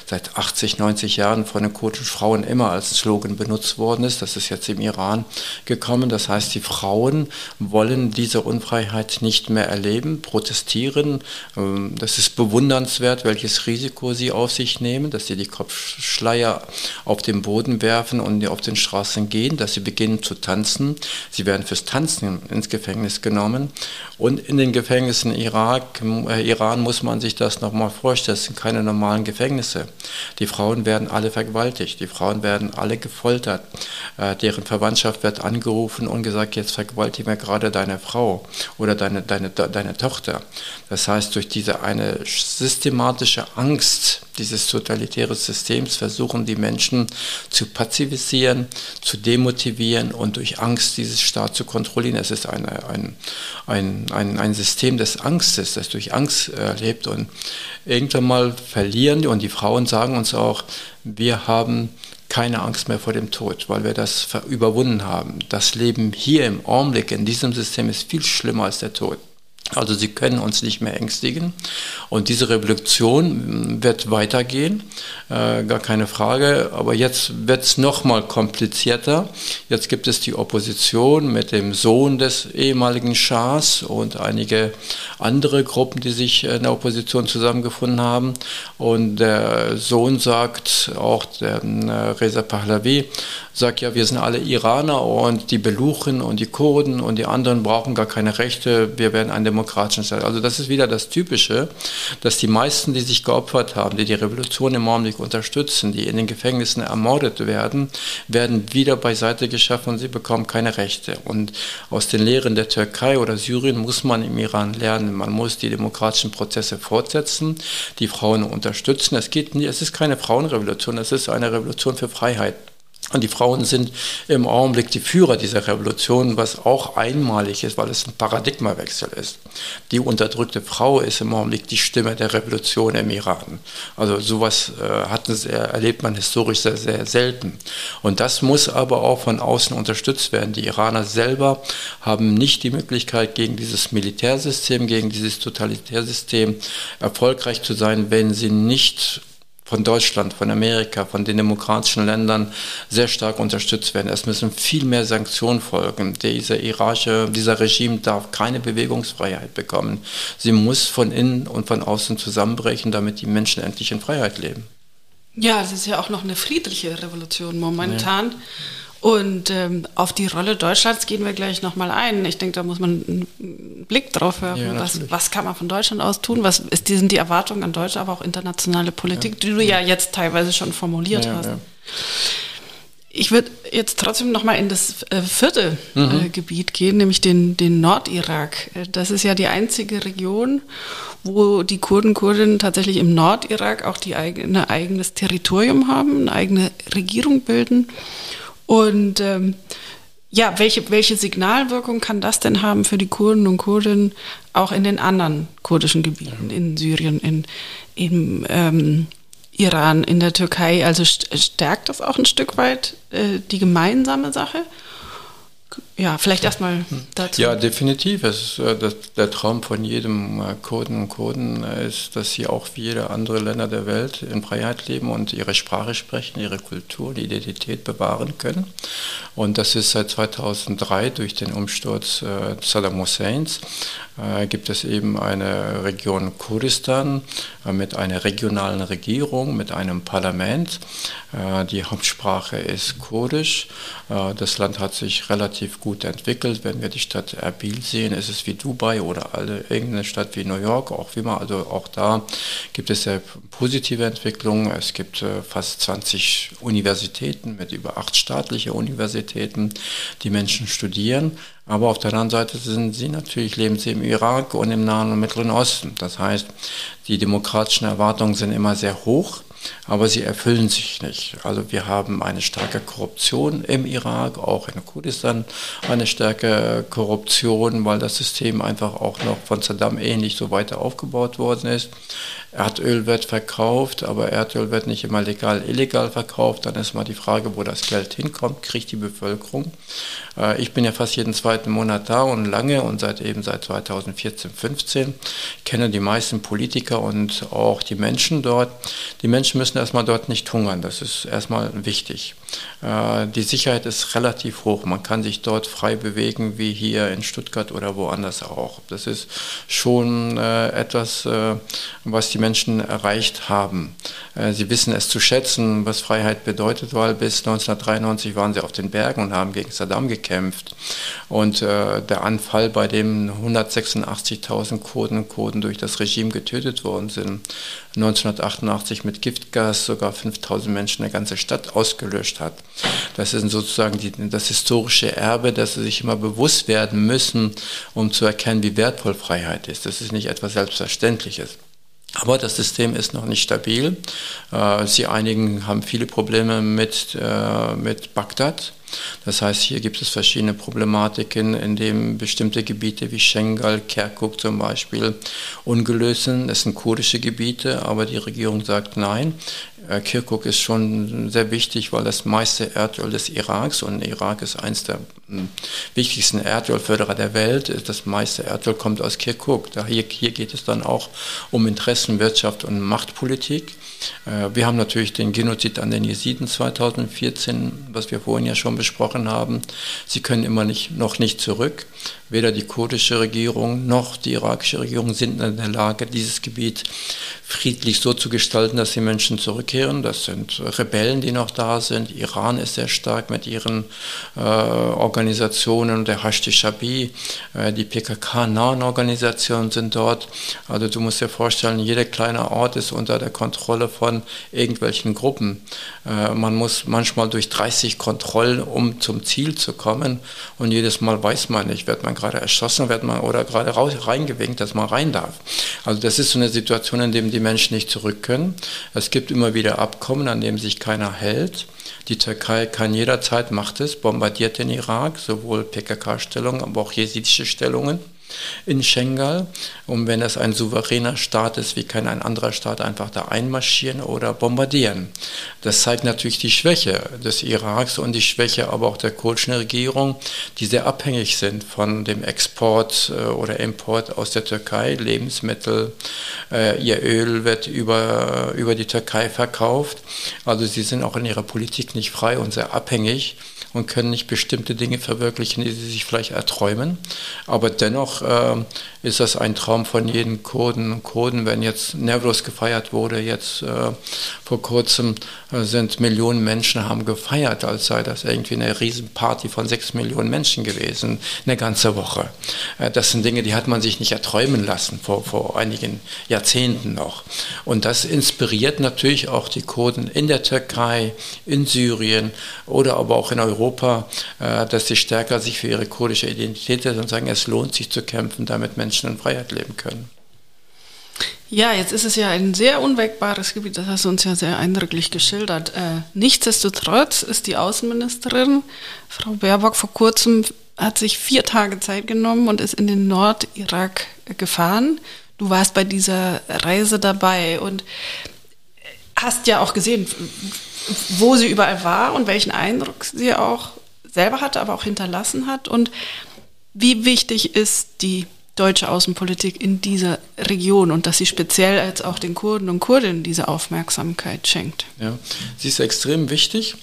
Speaker 3: seit 80, 90 Jahren von den kurdischen Frauen immer als Slogan benutzt worden ist. Das ist jetzt im Iran gekommen. Das heißt, die Frauen wollen diese Unfreiheit nicht mehr erleben, protestieren. Ähm, das ist bewundernswert, welches Risiko sie auf sich nehmen, dass sie die Kopfschleier auf den Boden werfen und auf den Straßen gehen, dass sie beginnen zu tanzen. Sie werden fürs Tanzen ins Gefängnis genommen. Und in den Gefängnissen Irak, äh, Iran muss man sich das nochmal vorstellen, das sind keine normalen Gefängnisse. Die Frauen werden alle vergewaltigt, die Frauen werden alle gefoltert, äh, deren Verwandtschaft wird angerufen und gesagt, jetzt vergewaltigen wir gerade deine Frau oder deine, deine, deine Tochter. Das heißt, durch diese eine systematische Angst dieses totalitären Systems versuchen die Menschen zu pazifisieren, zu demotivieren und durch Angst dieses Staat zu kontrollieren. Es ist eine, ein, ein, ein, ein System des Angstes, das durch Angst äh, lebt und irgendwann mal verlieren und die Frauen sagen uns auch, wir haben keine Angst mehr vor dem Tod, weil wir das überwunden haben. Das Leben hier im Augenblick in diesem System ist viel schlimmer als der Tod. Also sie können uns nicht mehr ängstigen. Und diese Revolution wird weitergehen, äh, gar keine Frage. Aber jetzt wird es nochmal komplizierter. Jetzt gibt es die Opposition mit dem Sohn des ehemaligen Schahs und einige andere Gruppen, die sich in der Opposition zusammengefunden haben. Und der Sohn sagt, auch der äh, Reza Pahlavi, sagt ja, wir sind alle Iraner und die Beluchen und die Kurden und die anderen brauchen gar keine Rechte, wir werden ein demokratischen Staat. Also das ist wieder das Typische, dass die meisten, die sich geopfert haben, die die Revolution im Augenblick unterstützen, die in den Gefängnissen ermordet werden, werden wieder beiseite geschaffen und sie bekommen keine Rechte. Und aus den Lehren der Türkei oder Syrien muss man im Iran lernen, man muss die demokratischen Prozesse fortsetzen, die Frauen unterstützen. Es geht nie, es ist keine Frauenrevolution, es ist eine Revolution für Freiheit. Und die Frauen sind im Augenblick die Führer dieser Revolution, was auch einmalig ist, weil es ein Paradigmawechsel ist. Die unterdrückte Frau ist im Augenblick die Stimme der Revolution im Iran. Also sowas äh, hatten, erlebt man historisch sehr, sehr selten. Und das muss aber auch von außen unterstützt werden. Die Iraner selber haben nicht die Möglichkeit, gegen dieses Militärsystem, gegen dieses Totalitärsystem erfolgreich zu sein, wenn sie nicht von Deutschland, von Amerika, von den demokratischen Ländern sehr stark unterstützt werden. Es müssen viel mehr Sanktionen folgen. Dieser irakische, dieser Regime darf keine Bewegungsfreiheit bekommen. Sie muss von innen und von außen zusammenbrechen, damit die Menschen endlich in Freiheit leben.
Speaker 2: Ja, es ist ja auch noch eine friedliche Revolution momentan. Ja. Und ähm, auf die Rolle Deutschlands gehen wir gleich nochmal ein. Ich denke, da muss man einen Blick drauf werfen. Ja, was, was, kann man von Deutschland aus tun? Was ist, sind die Erwartungen an Deutsche, aber auch internationale Politik, ja. die du ja jetzt teilweise schon formuliert ja, hast. Ich würde jetzt trotzdem nochmal in das äh, vierte äh, mhm. äh, Gebiet gehen, nämlich den, den Nordirak. Äh, das ist ja die einzige Region, wo die Kurden, Kurdinnen tatsächlich im Nordirak auch die eigene, eigenes Territorium haben, eine eigene Regierung bilden. Und ähm, ja, welche, welche Signalwirkung kann das denn haben für die Kurden und Kurdinnen auch in den anderen kurdischen Gebieten, in Syrien, in, im ähm, Iran, in der Türkei? Also stärkt das auch ein Stück weit äh, die gemeinsame Sache? Ja, vielleicht erstmal dazu.
Speaker 3: Ja, definitiv. Es ist, äh, das, der Traum von jedem äh, Kurden und Kurden äh, ist, dass sie auch wie jede andere Länder der Welt in Freiheit leben und ihre Sprache sprechen, ihre Kultur, die Identität bewahren können. Und das ist seit 2003 durch den Umsturz äh, Saddam Husseins äh, gibt es eben eine Region Kurdistan äh, mit einer regionalen Regierung, mit einem Parlament. Die Hauptsprache ist Kurdisch. das Land hat sich relativ gut entwickelt. Wenn wir die Stadt Erbil sehen, ist es wie Dubai oder alle, irgendeine Stadt wie New York, auch wie man, also auch da gibt es sehr positive Entwicklungen. Es gibt fast 20 Universitäten mit über acht staatliche Universitäten, die Menschen studieren. Aber auf der anderen Seite sind sie natürlich, leben sie im Irak und im Nahen und Mittleren Osten. Das heißt, die demokratischen Erwartungen sind immer sehr hoch aber sie erfüllen sich nicht. Also wir haben eine starke Korruption im Irak, auch in Kurdistan eine starke Korruption, weil das System einfach auch noch von Saddam ähnlich so weiter aufgebaut worden ist. Erdöl wird verkauft, aber Erdöl wird nicht immer legal, illegal verkauft. Dann ist mal die Frage, wo das Geld hinkommt, kriegt die Bevölkerung. Äh, ich bin ja fast jeden zweiten Monat da und lange und seit eben seit 2014, 15 kenne die meisten Politiker und auch die Menschen dort. Die Menschen müssen erstmal dort nicht hungern, das ist erstmal wichtig. Äh, die Sicherheit ist relativ hoch. Man kann sich dort frei bewegen, wie hier in Stuttgart oder woanders auch. Das ist schon äh, etwas, was die Menschen erreicht haben. Sie wissen es zu schätzen, was Freiheit bedeutet, weil bis 1993 waren sie auf den Bergen und haben gegen Saddam gekämpft. Und äh, der Anfall, bei dem 186.000 Kurden und Kurden durch das Regime getötet worden sind, 1988 mit Giftgas sogar 5.000 Menschen eine ganze Stadt ausgelöscht hat. Das ist sozusagen die, das historische Erbe, dass sie sich immer bewusst werden müssen, um zu erkennen, wie wertvoll Freiheit ist. Das ist nicht etwas Selbstverständliches. Aber das System ist noch nicht stabil. Äh, sie einigen haben viele Probleme mit, äh, mit Bagdad. Das heißt, hier gibt es verschiedene Problematiken, in denen bestimmte Gebiete wie Schengal, Kirkuk zum Beispiel ungelöst sind. Das sind kurdische Gebiete, aber die Regierung sagt nein. Äh, Kirkuk ist schon sehr wichtig, weil das meiste Erdöl des Iraks und Irak ist eines der wichtigsten Erdölförderer der Welt. Das meiste Erdöl kommt aus Kirkuk. Hier, hier geht es dann auch um Interessen, Wirtschaft und Machtpolitik. Äh, wir haben natürlich den Genozid an den Jesiden 2014, was wir vorhin ja schon besprochen haben. Sie können immer nicht, noch nicht zurück. Weder die kurdische Regierung noch die irakische Regierung sind in der Lage, dieses Gebiet friedlich so zu gestalten, dass die Menschen zurückkehren. Das sind Rebellen, die noch da sind. Iran ist sehr stark mit ihren äh, Organisationen, der Hashti Shabi, äh, die PKK-nahen Organisationen sind dort. Also du musst dir vorstellen, jeder kleine Ort ist unter der Kontrolle von irgendwelchen Gruppen. Äh, man muss manchmal durch 30 Kontrollen, um zum Ziel zu kommen. Und jedes Mal weiß man nicht, wird man gerade erschossen, wird man oder gerade raus, reingewinkt, dass man rein darf. Also das ist so eine Situation, in der die Menschen nicht zurück können. Es gibt immer wieder Abkommen, an denen sich keiner hält. Die Türkei kann jederzeit, macht es, bombardiert den Irak, sowohl PKK-Stellungen, aber auch jesidische Stellungen in Schengal. Und wenn es ein souveräner Staat ist, wie kann ein anderer Staat einfach da einmarschieren oder bombardieren? Das zeigt natürlich die Schwäche des Iraks und die Schwäche aber auch der kurdischen Regierung, die sehr abhängig sind von dem Export äh, oder Import aus der Türkei, Lebensmittel, äh, ihr Öl wird über, über die Türkei verkauft. Also sie sind auch in ihrer Politik nicht frei und sehr abhängig und können nicht bestimmte Dinge verwirklichen, die sie sich vielleicht erträumen. Aber dennoch äh, ist das ein Traum von jedem Kurden Kurden. Wenn jetzt Nevros gefeiert wurde, jetzt äh, vor kurzem äh, sind Millionen Menschen haben gefeiert, als sei das irgendwie eine Riesenparty von sechs Millionen Menschen gewesen, eine ganze Woche. Äh, das sind Dinge, die hat man sich nicht erträumen lassen vor, vor einigen Jahrzehnten noch. Und das inspiriert natürlich auch die Kurden in der Türkei, in Syrien oder aber auch in Europa, äh, dass sie stärker sich für ihre kurdische Identität setzen und sagen, es lohnt sich zu kämpfen, damit Menschen Menschen in Freiheit leben können.
Speaker 2: Ja, jetzt ist es ja ein sehr unwägbares Gebiet, das hast du uns ja sehr eindrücklich geschildert. Äh, nichtsdestotrotz ist die Außenministerin, Frau Baerbock, vor kurzem hat sich vier Tage Zeit genommen und ist in den Nordirak gefahren. Du warst bei dieser Reise dabei und hast ja auch gesehen, wo sie überall war und welchen Eindruck sie auch selber hatte, aber auch hinterlassen hat und wie wichtig ist die deutsche Außenpolitik in dieser Region und dass sie speziell als auch den Kurden und Kurdinnen diese Aufmerksamkeit schenkt.
Speaker 3: Ja, sie ist extrem wichtig.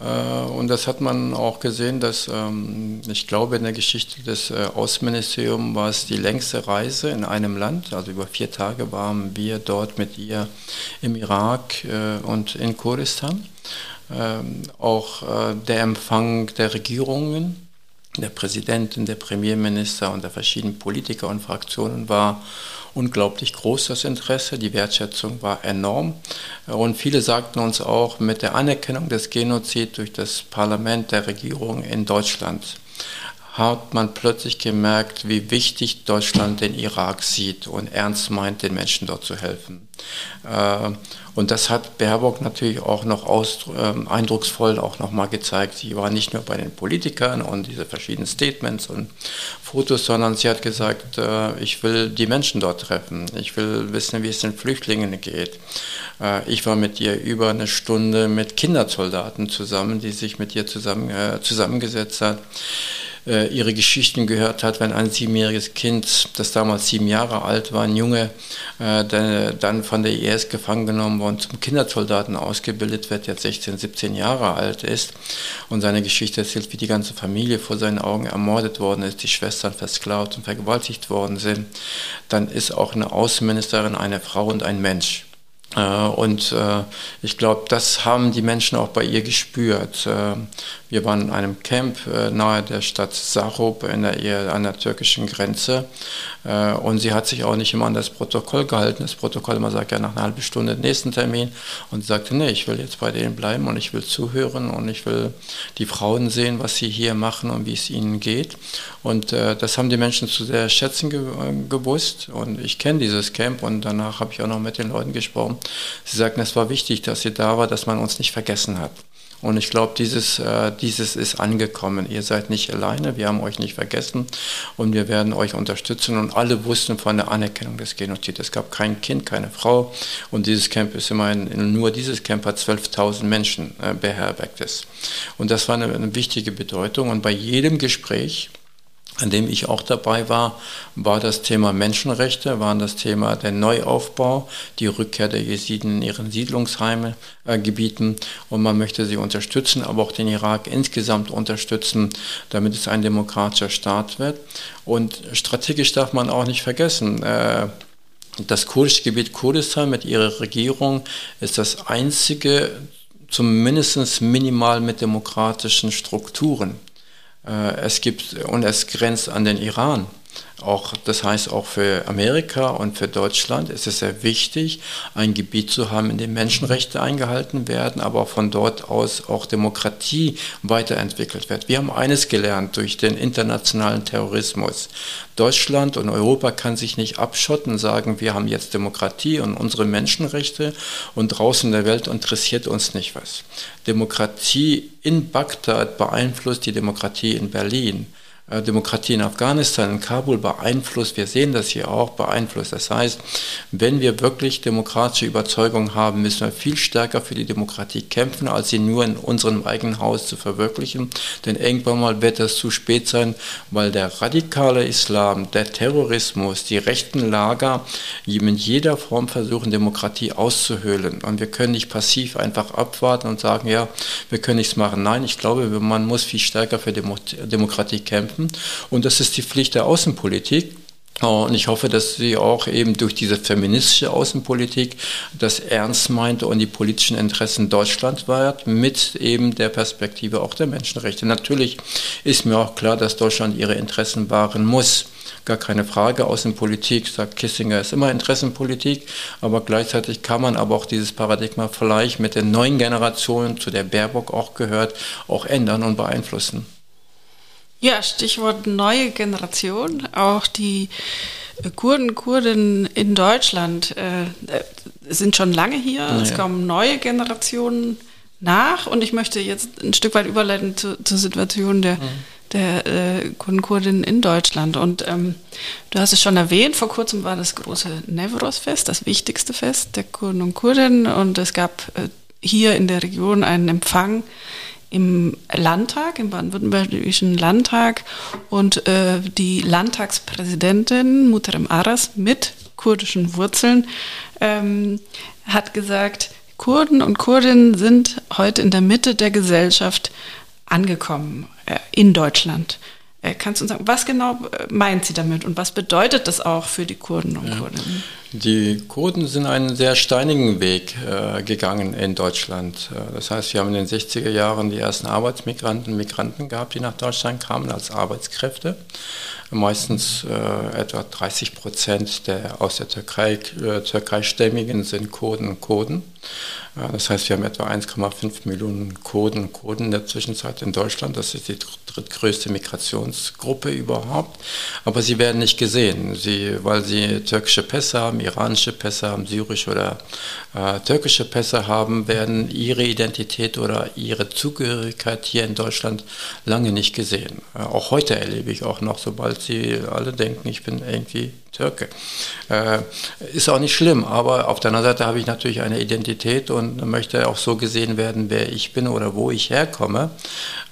Speaker 3: Äh, und das hat man auch gesehen, dass ähm, ich glaube, in der Geschichte des äh, Außenministeriums war es die längste Reise in einem Land. Also über vier Tage waren wir dort mit ihr im Irak äh, und in Kurdistan. Ähm, auch der Empfang der Regierungen der Präsidentin, der Premierminister und der verschiedenen Politiker und Fraktionen war unglaublich groß, das Interesse. Die Wertschätzung war enorm. Und viele sagten uns auch, mit der Anerkennung des Genozids durch das Parlament der Regierung in Deutschland hat man plötzlich gemerkt, wie wichtig Deutschland den Irak sieht und ernst meint, den Menschen dort zu helfen. Äh, und das hat Baerbock natürlich auch noch aus, äh, eindrucksvoll auch nochmal gezeigt. Sie war nicht nur bei den Politikern und diese verschiedenen Statements und Fotos, sondern sie hat gesagt, äh, ich will die Menschen dort treffen. Ich will wissen, wie es den Flüchtlingen geht. Äh, ich war mit ihr über eine Stunde mit Kindersoldaten zusammen, die sich mit ihr zusammen, zusammengesetzt hat ihre Geschichten gehört hat, wenn ein siebenjähriges Kind, das damals sieben Jahre alt war, ein Junge, äh, der, dann von der IS gefangen genommen worden, zum Kindersoldaten ausgebildet wird, jetzt 16, 17 Jahre alt ist und seine Geschichte erzählt, wie die ganze Familie vor seinen Augen ermordet worden ist, die Schwestern versklavt und vergewaltigt worden sind, dann ist auch eine Außenministerin eine Frau und ein Mensch. Äh, und äh, ich glaube, das haben die Menschen auch bei ihr gespürt. Äh, wir waren in einem Camp nahe der Stadt Sarub in der, an der türkischen Grenze. Und sie hat sich auch nicht immer an das Protokoll gehalten. Das Protokoll, man sagt ja nach einer halben Stunde den nächsten Termin. Und sie sagte, nee, ich will jetzt bei denen bleiben und ich will zuhören und ich will die Frauen sehen, was sie hier machen und wie es ihnen geht. Und das haben die Menschen zu sehr schätzen gewusst. Und ich kenne dieses Camp und danach habe ich auch noch mit den Leuten gesprochen Sie sagten, es war wichtig, dass sie da war, dass man uns nicht vergessen hat. Und ich glaube, dieses, äh, dieses ist angekommen. Ihr seid nicht alleine, wir haben euch nicht vergessen und wir werden euch unterstützen. Und alle wussten von der Anerkennung des Genozids. Es gab kein Kind, keine Frau. Und dieses Camp ist immerhin, nur dieses Camp hat 12.000 Menschen äh, beherbergt. Und das war eine, eine wichtige Bedeutung. Und bei jedem Gespräch, an dem ich auch dabei war, war das Thema Menschenrechte, war das Thema der Neuaufbau, die Rückkehr der Jesiden in ihren Siedlungsheimgebieten äh, und man möchte sie unterstützen, aber auch den Irak insgesamt unterstützen, damit es ein demokratischer Staat wird. Und strategisch darf man auch nicht vergessen, äh, das kurdische Gebiet Kurdistan mit ihrer Regierung ist das einzige, zumindest minimal mit demokratischen Strukturen es gibt und es grenzt an den Iran. Auch, das heißt, auch für Amerika und für Deutschland ist es sehr wichtig, ein Gebiet zu haben, in dem Menschenrechte eingehalten werden, aber von dort aus auch Demokratie weiterentwickelt wird. Wir haben eines gelernt durch den internationalen Terrorismus. Deutschland und Europa kann sich nicht abschotten, sagen, wir haben jetzt Demokratie und unsere Menschenrechte und draußen in der Welt interessiert uns nicht was. Demokratie in Bagdad beeinflusst die Demokratie in Berlin. Äh, Demokratie in Afghanistan, in Kabul beeinflusst, wir sehen das hier auch, beeinflusst. Das heißt, wenn wir wirklich demokratische Überzeugung haben, müssen wir viel stärker für die Demokratie kämpfen, als sie nur in unserem eigenen Haus zu verwirklichen. Denn irgendwann mal wird das zu spät sein, weil der radikale Islam, der Terrorismus, die rechten Lager in jeder Form versuchen, Demokratie auszuhöhlen. Und wir können nicht passiv einfach abwarten und sagen, ja, wir können nichts machen. Nein, ich glaube, man muss viel stärker für Demokratie kämpfen kämpfen. Und das ist die Pflicht der Außenpolitik. Und ich hoffe, dass sie auch eben durch diese feministische Außenpolitik das ernst meint und die politischen Interessen Deutschland wahrt, mit eben der Perspektive auch der Menschenrechte. Natürlich ist mir auch klar, dass Deutschland ihre Interessen wahren muss. Gar keine Frage. Außenpolitik, sagt Kissinger, ist immer Interessenpolitik. Aber gleichzeitig kann man aber auch dieses Paradigma vielleicht mit den neuen Generationen, zu der Baerbock auch gehört, auch ändern und beeinflussen.
Speaker 2: Ja, Stichwort neue Generation. Auch die Kurden, Kurden in Deutschland äh, sind schon lange hier. Ja. Es kommen neue Generationen nach und ich möchte jetzt ein Stück weit überleiten zu, zur Situation der, mhm. der äh, Kurden, Kurdinnen in Deutschland. Und ähm, du hast es schon erwähnt, vor kurzem war das große Nevros-Fest, das wichtigste Fest der Kurden und Kurdinnen und es gab äh, hier in der Region einen Empfang im Landtag, im baden-württembergischen Landtag und äh, die Landtagspräsidentin Muterem Aras mit kurdischen Wurzeln ähm, hat gesagt, Kurden und Kurdinnen sind heute in der Mitte der Gesellschaft angekommen äh, in Deutschland. Äh, kannst du uns sagen, was genau äh, meint sie damit und was bedeutet das auch für die Kurden und ja. Kurdinnen?
Speaker 3: Die Kurden sind einen sehr steinigen Weg äh, gegangen in Deutschland. Äh, das heißt, wir haben in den 60er Jahren die ersten Arbeitsmigranten, Migranten gehabt, die nach Deutschland kamen als Arbeitskräfte. Meistens äh, etwa 30 Prozent der aus der Türkei, äh, Türkeistämmigen sind Kurden Kurden. Das heißt, wir haben etwa 1,5 Millionen Kurden Kurden in der Zwischenzeit in Deutschland. Das ist die drittgrößte Migrationsgruppe überhaupt. Aber sie werden nicht gesehen, sie, weil sie türkische Pässe haben, iranische Pässe haben, syrische oder äh, türkische Pässe haben, werden ihre Identität oder ihre Zugehörigkeit hier in Deutschland lange nicht gesehen. Äh, auch heute erlebe ich auch noch, sobald sie alle denken, ich bin irgendwie Türke. Äh, ist auch nicht schlimm, aber auf der anderen Seite habe ich natürlich eine Identität und möchte auch so gesehen werden, wer ich bin oder wo ich herkomme.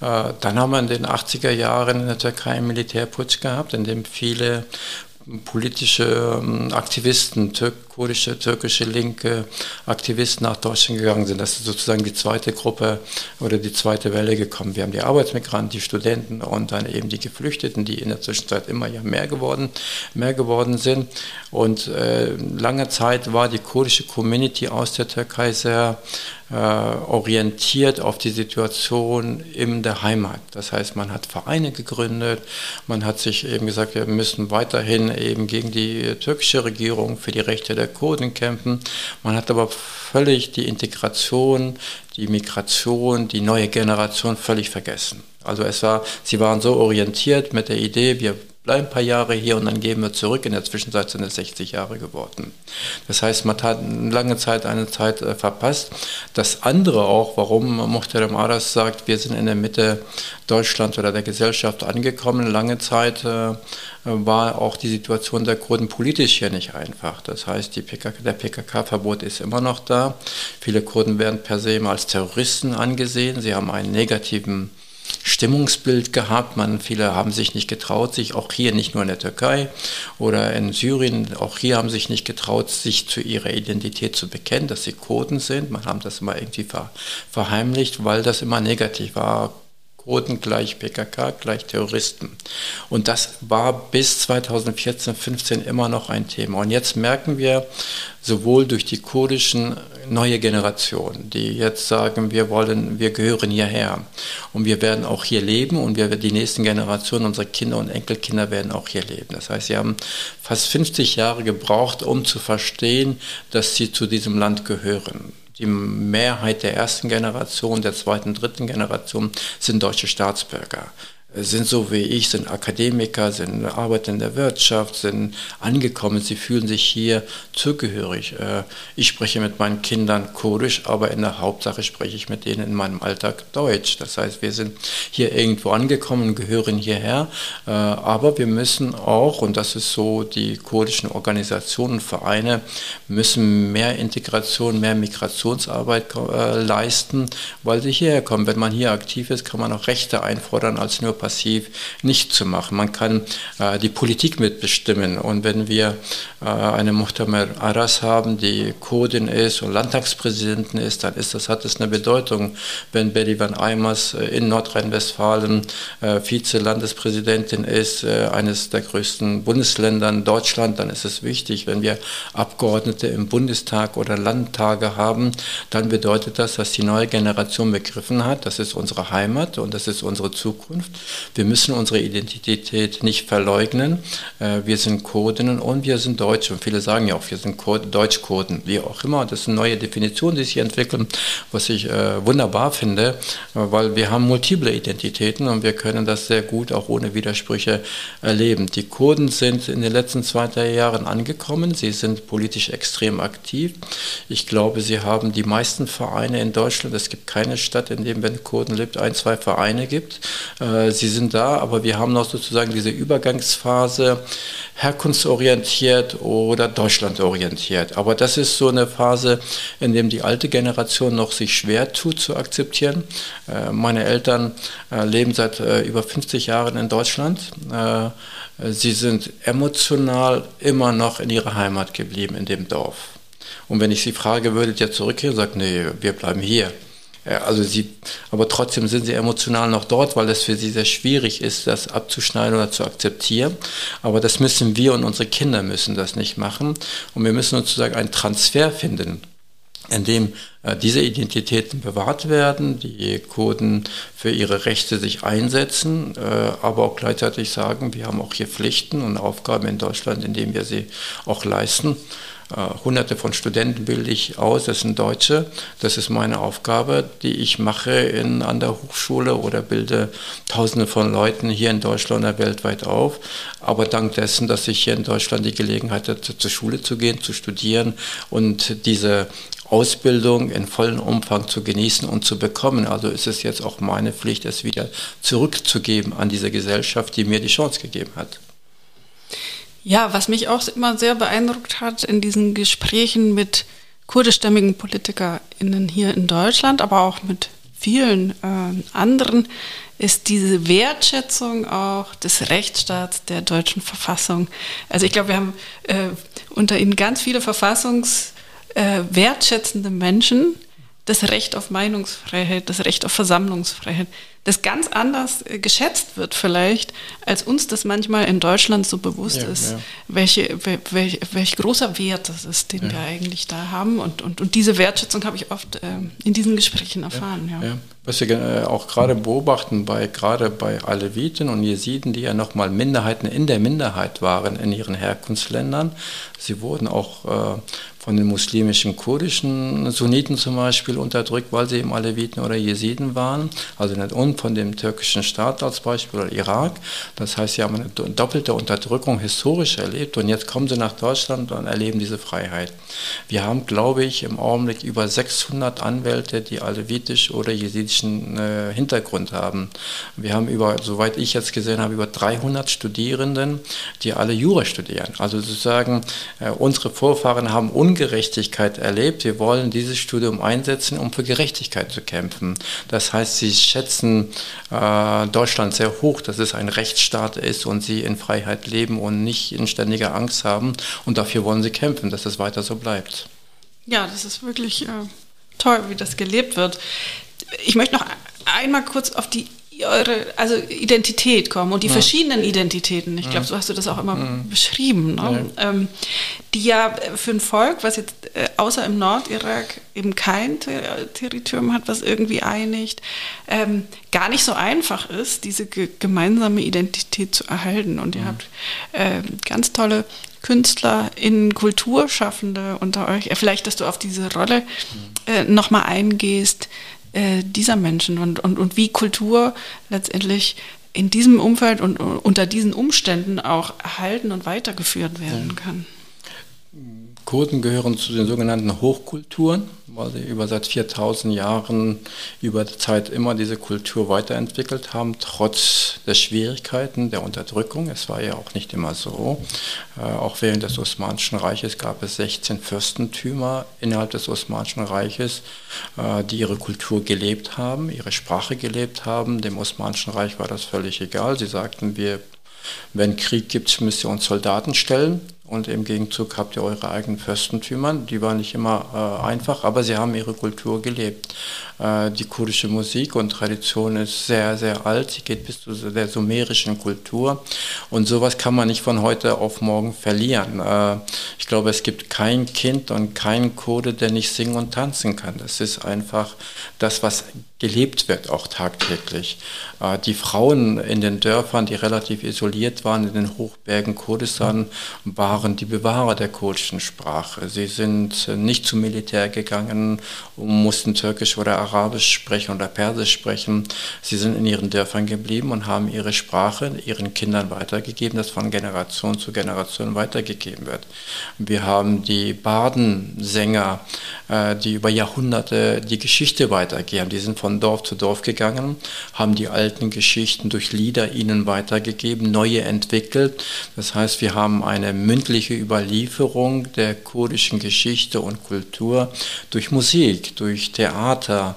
Speaker 3: Äh, dann haben wir in den 80er Jahren in der Türkei einen Militärputsch gehabt, in dem viele politische ähm, Aktivisten, türk kurdische, türkische, linke Aktivisten nach Deutschland gegangen sind. Das ist sozusagen die zweite Gruppe oder die zweite Welle gekommen. Wir haben die Arbeitsmigranten, die Studenten und dann eben die Geflüchteten, die in der Zwischenzeit immer ja mehr geworden, mehr geworden sind. Und äh, lange Zeit war die kurdische Community aus der Türkei sehr äh, orientiert auf die Situation in der Heimat. Das heißt, man hat Vereine gegründet, man hat sich eben gesagt, wir müssen weiterhin eben gegen die türkische Regierung für die Rechte der Kurden kämpfen. Man hat aber völlig die Integration, die Migration, die neue Generation völlig vergessen. Also es war, sie waren so orientiert mit der Idee, wir bleiben ein paar Jahre hier und dann gehen wir zurück. In der Zwischenzeit sind es 60 Jahre geworden. Das heißt, man hat lange Zeit eine Zeit äh, verpasst. Das andere auch, warum Muhterem Aras sagt, wir sind in der Mitte Deutschlands oder der Gesellschaft angekommen, lange Zeit äh, war auch die Situation der Kurden politisch hier nicht einfach. Das heißt, PKK, der PKK-Verbot ist immer noch da. Viele Kurden werden per se immer als Terroristen angesehen. Sie haben einen negativen Stimmungsbild gehabt. Man, viele haben sich nicht getraut, sich auch hier, nicht nur in der Türkei oder in Syrien, auch hier haben sich nicht getraut, sich zu ihrer Identität zu bekennen, dass sie Kurden sind. Man hat das immer irgendwie verheimlicht, weil das immer negativ war Kurden gleich PKK, gleich Terroristen. Und das war bis 2014, 15 immer noch ein Thema. Und jetzt merken wir sowohl durch die kurdischen neue Generation, die jetzt sagen, wir wollen, wir gehören hierher und wir werden auch hier leben und wir, die nächsten Generationen, unsere Kinder und Enkelkinder werden auch hier leben. Das heißt, sie haben fast 50 Jahre gebraucht, um zu verstehen, dass sie zu diesem Land gehören. Die Mehrheit der ersten Generation, der zweiten, dritten Generation sind deutsche Staatsbürger sind so wie ich, sind Akademiker, sind arbeiten in der Wirtschaft, sind angekommen, sie fühlen sich hier zugehörig. Äh, ich spreche mit meinen Kindern Kurdisch, aber in der Hauptsache spreche ich mit denen in meinem Alltag Deutsch. Das heißt, wir sind hier irgendwo angekommen, gehören hierher, äh, aber wir müssen auch, und das ist so, die kurdischen Organisationen, Vereine müssen mehr Integration, mehr Migrationsarbeit äh, leisten, weil sie hierher kommen. Wenn man hier aktiv ist, kann man auch Rechte einfordern als nur passiv nicht zu machen. Man kann äh, die Politik mitbestimmen. Und wenn wir äh, eine Muhtamer Aras haben, die Kurdin ist und Landtagspräsidentin ist, dann ist das, hat das eine Bedeutung. Wenn Berivan Eimers äh, in Nordrhein-Westfalen äh, Vize-Landespräsidentin ist, äh, eines der größten Bundesländer Deutschland, dann ist es wichtig. Wenn wir Abgeordnete im Bundestag oder Landtage haben, dann bedeutet das, dass die neue Generation begriffen hat, das ist unsere Heimat und das ist unsere Zukunft. Wir müssen unsere Identität nicht verleugnen. Äh, wir sind Kurdinnen und wir sind Deutsche. Und viele sagen ja auch, wir sind Deutschkurden, wie auch immer. Das eine neue Definition, die sich entwickeln, was ich äh, wunderbar finde, weil wir haben multiple Identitäten und wir können das sehr gut auch ohne Widersprüche erleben. Die Kurden sind in den letzten zwei, drei Jahren angekommen. Sie sind politisch extrem aktiv. Ich glaube, sie haben die meisten Vereine in Deutschland. Es gibt keine Stadt, in der, wenn Kurden lebt, ein, zwei Vereine gibt. Äh, sie sind da, aber wir haben noch sozusagen diese Übergangsphase herkunftsorientiert oder deutschlandorientiert. Aber das ist so eine Phase, in der die alte Generation noch sich schwer tut zu akzeptieren. Äh, meine Eltern äh, leben seit äh, über 50 Jahren in Deutschland. Sie sind emotional immer noch in ihrer Heimat geblieben, in dem Dorf. Und wenn ich sie frage, würdet ihr zurückkehren, sagt, nee, wir bleiben hier. Also sie, aber trotzdem sind sie emotional noch dort, weil es für sie sehr schwierig ist, das abzuschneiden oder zu akzeptieren. Aber das müssen wir und unsere Kinder müssen das nicht machen. Und wir müssen sozusagen einen Transfer finden, in dem äh, diese Identitäten bewahrt werden, die Kurden für ihre Rechte sich einsetzen, äh, aber auch gleichzeitig sagen, wir haben auch hier Pflichten und Aufgaben in Deutschland, indem wir sie auch leisten. Äh, hunderte von Studenten bilde ich aus, das sind Deutsche. Das ist meine Aufgabe, die ich mache in, an der Hochschule oder bilde Tausende von Leuten hier in Deutschland oder weltweit auf. Aber dank dessen, dass ich hier in Deutschland die Gelegenheit hatte, zur Schule zu gehen, zu studieren und diese Ausbildung in vollem Umfang zu genießen und zu bekommen. Also ist es jetzt auch meine Pflicht, es wieder zurückzugeben an diese Gesellschaft, die mir die Chance gegeben hat.
Speaker 2: Ja, was mich auch immer sehr beeindruckt hat in diesen Gesprächen mit kurdischstämmigen PolitikerInnen hier in Deutschland, aber auch mit vielen äh, anderen, ist diese Wertschätzung auch des Rechtsstaats der deutschen Verfassung. Also ich glaube, wir haben äh, unter ihnen ganz viele verfassungswertschätzende äh, Menschen, das Recht auf Meinungsfreiheit, das Recht auf Versammlungsfreiheit, das ganz anders äh, geschätzt wird vielleicht, als uns das manchmal in Deutschland so bewusst ja, ist, ja. Welche, welch, welch großer Wert das ist, den ja. wir eigentlich da haben. Und, und, und diese Wertschätzung habe ich oft äh, in diesen Gesprächen erfahren. Ja.
Speaker 3: Was wir äh, auch gerade beobachten, bei, gerade bei Aleviten und Jesiden, die ja nochmal Minderheiten in der Minderheit waren in ihren Herkunftsländern, sie wurden auch äh, von den muslimischen kurdischen Sunniten zum Beispiel unterdrückt, weil sie eben Aleviten oder Jesiden waren. Also nicht von dem türkischen Staat als Beispiel oder Irak. Das heißt, sie haben eine doppelte Unterdrückung historisch erlebt und jetzt kommen sie nach Deutschland und erleben diese Freiheit. Wir haben, glaube ich, im Augenblick über 600 Anwälte, die alevitisch oder jesidischen äh, Hintergrund haben. Wir haben über, soweit ich jetzt gesehen habe, über 300 Studierenden, die alle Jura studieren. Also sozusagen, äh, unsere Vorfahren haben Ungerechtigkeit erlebt. Wir wollen dieses Studium einsetzen, um für Gerechtigkeit zu kämpfen. Das heißt, sie schätzen äh, Deutschland sehr hoch, dass es ein Rechtsstaat ist und sie in Freiheit leben und nicht in ständiger Angst haben. Und dafür wollen sie kämpfen, dass es weiter so bleibt.
Speaker 2: Ja, das ist wirklich äh, toll, wie das gelebt wird. Ich möchte noch einmal kurz auf die eure also Identität kommen und die ja. verschiedenen Identitäten. Ich glaube, so hast du das auch immer beschrieben, ne? ähm, die ja für ein Volk, was jetzt äh, außer im Nordirak eben kein Ter Territorium hat, was irgendwie einigt, ähm, gar nicht so einfach ist, diese ge gemeinsame Identität zu erhalten. Und ihr habt äh, ganz tolle Künstler in Kulturschaffende unter euch. Äh, vielleicht, dass du auf diese Rolle mhm. äh, nochmal eingehst äh, dieser Menschen und, und, und wie Kultur letztendlich in diesem Umfeld und unter diesen Umständen auch erhalten und weitergeführt werden kann.
Speaker 3: Kurden gehören zu den sogenannten Hochkulturen, weil sie über seit 4000 Jahren über die Zeit immer diese Kultur weiterentwickelt haben, trotz der Schwierigkeiten, der Unterdrückung. Es war ja auch nicht immer so. Äh, auch während des Osmanischen Reiches gab es 16 Fürstentümer innerhalb des Osmanischen Reiches, äh, die ihre Kultur gelebt haben, ihre Sprache gelebt haben. Dem Osmanischen Reich war das völlig egal. Sie sagten, wir wenn Krieg gibt, müsst ihr uns Soldaten stellen und im Gegenzug habt ihr eure eigenen Fürstentümer. Die waren nicht immer äh, einfach, aber sie haben ihre Kultur gelebt. Äh, die kurdische Musik und Tradition ist sehr, sehr alt. Sie geht bis zu der sumerischen Kultur. Und sowas kann man nicht von heute auf morgen verlieren. Äh, ich glaube, es gibt kein Kind und keinen Kurde, der nicht singen und tanzen kann. Das ist einfach das, was gelebt wird, auch tagtäglich. Äh, die Frauen in den Dörfern, die relativ isoliert waren, in den Hochbergen Kurdistan, waren die Bewahrer der kurdischen Sprache. Sie sind nicht zum Militär gegangen mussten Türkisch oder Arabisch sprechen oder Persisch sprechen. Sie sind in ihren Dörfern geblieben und haben ihre Sprache ihren Kindern weitergegeben, das von Generation zu Generation weitergegeben wird. Wir haben die Badensänger, äh, die über Jahrhunderte die Geschichte weitergeben. Die sind von Dorf zu Dorf gegangen, haben die alten Geschichten durch Lieder ihnen weitergegeben, neue entwickelt. Das heißt, wir haben eine mündliche Überlieferung der kurdischen Geschichte und Kultur durch Musik, durch Theater,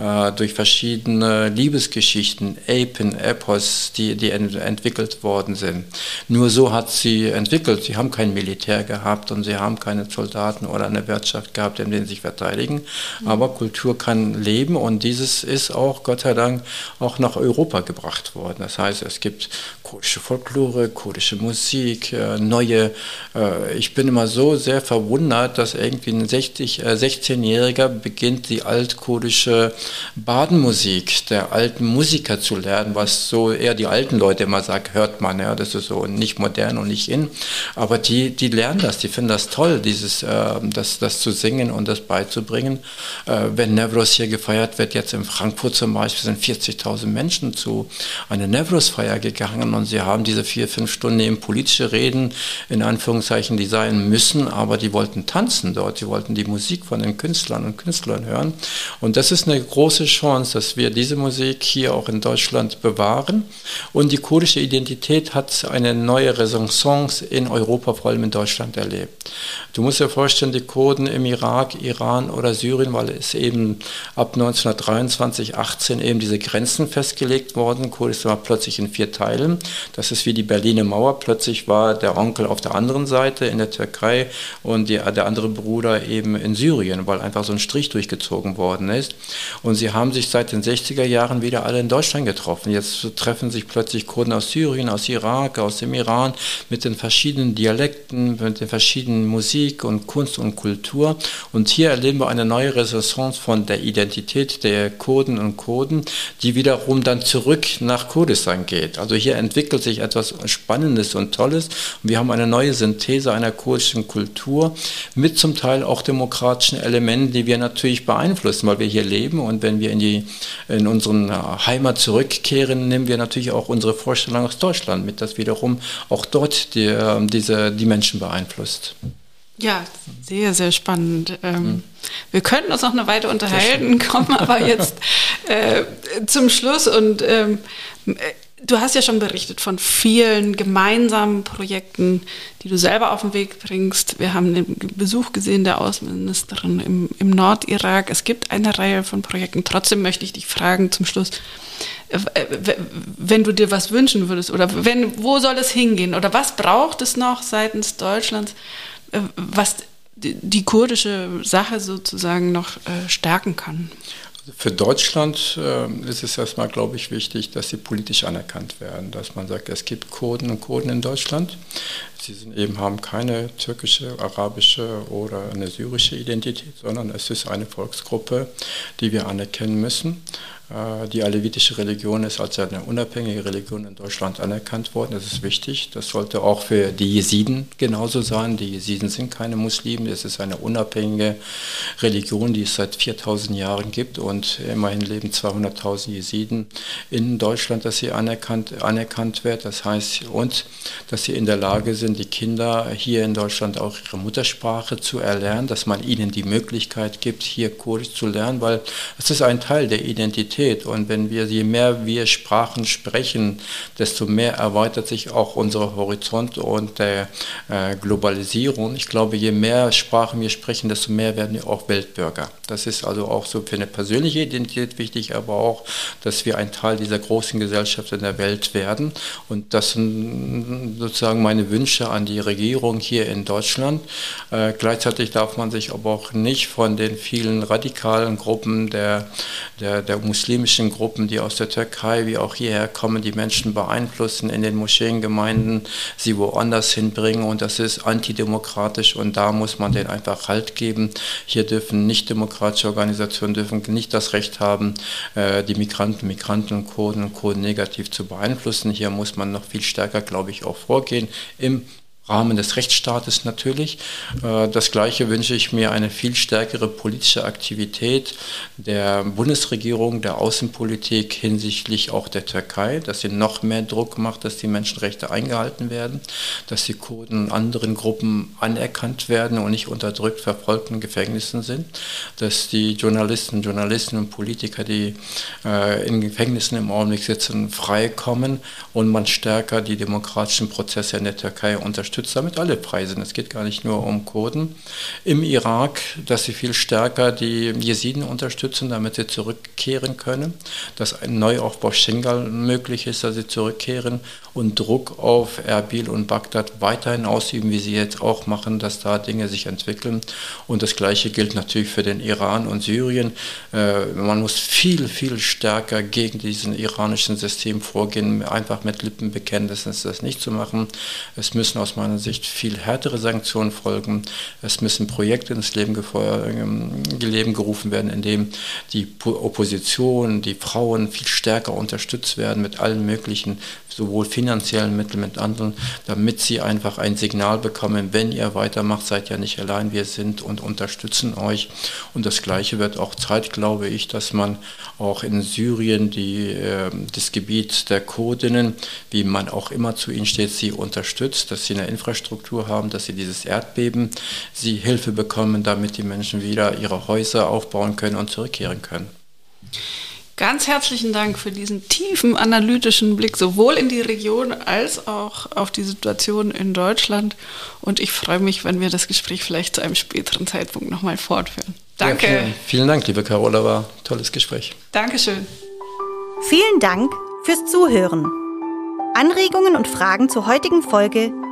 Speaker 3: äh, durch verschiedene Liebesgeschichten, Apen, Epos, die, die ent entwickelt worden sind. Nur so hat sie entwickelt. Sie haben kein Militär gehabt und sie haben keine Soldaten oder eine Wirtschaft gehabt, in denen sie sich verteidigen. Aber Kultur kann leben und dieses ist auch, Gott sei Dank, auch nach Europa gebracht worden. Das heißt, es gibt kurdische Folklore, kurdische Musik, äh, neue. Äh, ich bin immer so sehr verwundert, dass irgendwie ein 60, 16-Jähriger beginnt, die altkurdische Badenmusik der alten Musiker zu lernen, was so eher die alten Leute immer sagen, hört man, ja, das ist so nicht modern und nicht in. Aber die, die lernen das, die finden das toll, dieses, äh, das, das zu singen und das beizubringen. Äh, wenn Nevros hier gefeiert wird, jetzt in Frankfurt zum Beispiel, sind 40.000 Menschen zu einer Nevros-Feier gegangen und sie haben diese vier, fünf Stunden eben politische Reden, in Anführungszeichen, die sein müssen, aber die wollten tanzen dort, sie wollten die Musik von den Künstlern und Künstlern hören. Und das ist eine große Chance, dass wir diese Musik hier auch in Deutschland bewahren. Und die kurdische Identität hat eine neue Renaissance in Europa, vor allem in Deutschland, erlebt. Du musst dir vorstellen, die Kurden im Irak, Iran oder Syrien, weil es eben ab 1923, 18 eben diese Grenzen festgelegt worden. Kurdistan war plötzlich in vier Teilen. Das ist wie die Berliner Mauer. Plötzlich war der Onkel auf der anderen Seite in der Türkei und die, der andere Bruder eben in Syrien, weil einfach so ein Strich durchgezogen worden ist. Und sie haben sich seit den 60er Jahren wieder alle in Deutschland getroffen. Jetzt treffen sich plötzlich Kurden aus Syrien, aus Irak, aus dem Iran mit den verschiedenen Dialekten, mit den verschiedenen Musik und Kunst und Kultur. Und hier erleben wir eine neue Renaissance von der Identität der Kurden und Kurden, die wiederum dann zurück nach Kurdistan geht. Also hier entwickelt sich etwas Spannendes und Tolles. Und wir haben eine neue Synthese einer kurdischen Kultur mit zum Teil auch demokratischen Elementen, die wir natürlich beeinflussen, weil wir hier leben Und wenn wir in, die, in unsere Heimat zurückkehren, nehmen wir natürlich auch unsere Vorstellung aus Deutschland mit, das wiederum auch dort die, diese, die Menschen beeinflusst.
Speaker 2: Ja, sehr, sehr spannend. Ähm, hm. Wir könnten uns noch eine Weile unterhalten, kommen aber jetzt äh, zum Schluss und ähm, Du hast ja schon berichtet von vielen gemeinsamen Projekten, die du selber auf den Weg bringst. Wir haben den Besuch gesehen der Außenministerin im, im Nordirak. Es gibt eine Reihe von Projekten. Trotzdem möchte ich dich fragen zum Schluss, äh, wenn du dir was wünschen würdest oder wenn, wo soll es hingehen oder was braucht es noch seitens Deutschlands, äh, was die kurdische Sache sozusagen noch äh, stärken kann?
Speaker 3: Für Deutschland äh, ist es erstmal, glaube ich, wichtig, dass sie politisch anerkannt werden, dass man sagt, es gibt Kurden und Kurden in Deutschland. Sie sind eben, haben keine türkische, arabische oder eine syrische Identität, sondern es ist eine Volksgruppe, die wir anerkennen müssen. Äh, die alevitische Religion ist als eine unabhängige Religion in Deutschland anerkannt worden. Das ist wichtig. Das sollte auch für die Jesiden genauso sein. Die Jesiden sind keine Muslime. Es ist eine unabhängige Religion, die es seit 4000 Jahren gibt. Und immerhin leben 200.000 Jesiden in Deutschland, dass sie anerkannt, anerkannt wird. Das heißt, und dass sie in der Lage sind, die Kinder hier in Deutschland auch ihre Muttersprache zu erlernen, dass man ihnen die Möglichkeit gibt, hier Kurdisch zu lernen, weil es ist ein Teil der Identität Diversität. Und wenn wir, je mehr wir Sprachen sprechen, desto mehr erweitert sich auch unser Horizont und der äh, Globalisierung. Ich glaube, je mehr Sprachen wir sprechen, desto mehr werden wir auch Weltbürger. Das ist also auch so für eine persönliche Identität wichtig, aber auch, dass wir ein Teil dieser großen Gesellschaft in der Welt werden. Und das sind sozusagen meine Wünsche an die Regierung hier in Deutschland. Äh, gleichzeitig darf man sich aber auch nicht von den vielen radikalen Gruppen der, der, der Muslime muslimischen Gruppen, die aus der Türkei wie auch hierher kommen, die Menschen beeinflussen in den Moscheengemeinden, sie woanders hinbringen und das ist antidemokratisch und da muss man denen einfach Halt geben. Hier dürfen nicht demokratische Organisationen dürfen nicht das Recht haben, äh, die Migranten, Migranten und Kurden und Kurden negativ zu beeinflussen. Hier muss man noch viel stärker, glaube ich, auch vorgehen im Rahmen des Rechtsstaates natürlich. Äh, das Gleiche wünsche ich mir eine viel stärkere politische Aktivität der Bundesregierung, der Außenpolitik hinsichtlich auch der Türkei, dass sie noch mehr Druck macht, dass die Menschenrechte eingehalten werden, dass die Kurden und anderen Gruppen anerkannt werden und nicht unterdrückt, verfolgt und Gefängnissen sind, dass die Journalisten, Journalistinnen und Politiker, die äh, in Gefängnissen im Augenblick sitzen, freikommen und man stärker die demokratischen Prozesse in der Türkei unterstützt unterstützt damit alle Preise. Es geht gar nicht nur um Kurden. Im Irak, dass sie viel stärker die Jesiden unterstützen, damit sie zurückkehren können, dass ein Neuaufbau Schengal möglich ist, dass sie zurückkehren und Druck auf Erbil und Bagdad weiterhin ausüben, wie sie jetzt auch machen, dass da Dinge sich entwickeln. Und das Gleiche gilt natürlich für den Iran und Syrien. Äh, man muss viel, viel stärker gegen diesen iranischen System vorgehen. Einfach mit Lippenbekenntnissen ist das nicht zu machen. Es müssen aus meiner Sicht viel härtere Sanktionen folgen. Es müssen Projekte ins Leben, ähm, Leben gerufen werden, in dem die Opposition, die Frauen viel stärker unterstützt werden mit allen möglichen sowohl finanziellen Mitteln mit anderen, damit sie einfach ein Signal bekommen, wenn ihr weitermacht, seid ihr nicht allein, wir sind und unterstützen euch. Und das Gleiche wird auch Zeit, glaube ich, dass man auch in Syrien die, äh, das Gebiet der Kurdinnen, wie man auch immer zu ihnen steht, sie unterstützt, dass sie eine Infrastruktur haben, dass sie dieses Erdbeben, sie Hilfe bekommen, damit die Menschen wieder ihre Häuser aufbauen können und zurückkehren können.
Speaker 2: Ganz herzlichen Dank für diesen tiefen analytischen Blick sowohl in die Region als auch auf die Situation in Deutschland. Und ich freue mich, wenn wir das Gespräch vielleicht zu einem späteren Zeitpunkt nochmal fortführen. Danke.
Speaker 3: Ja, vielen, vielen, Dank, liebe Carola, war ein tolles Gespräch.
Speaker 2: Dankeschön.
Speaker 1: Vielen Dank fürs Zuhören. Anregungen und Fragen zur heutigen Folge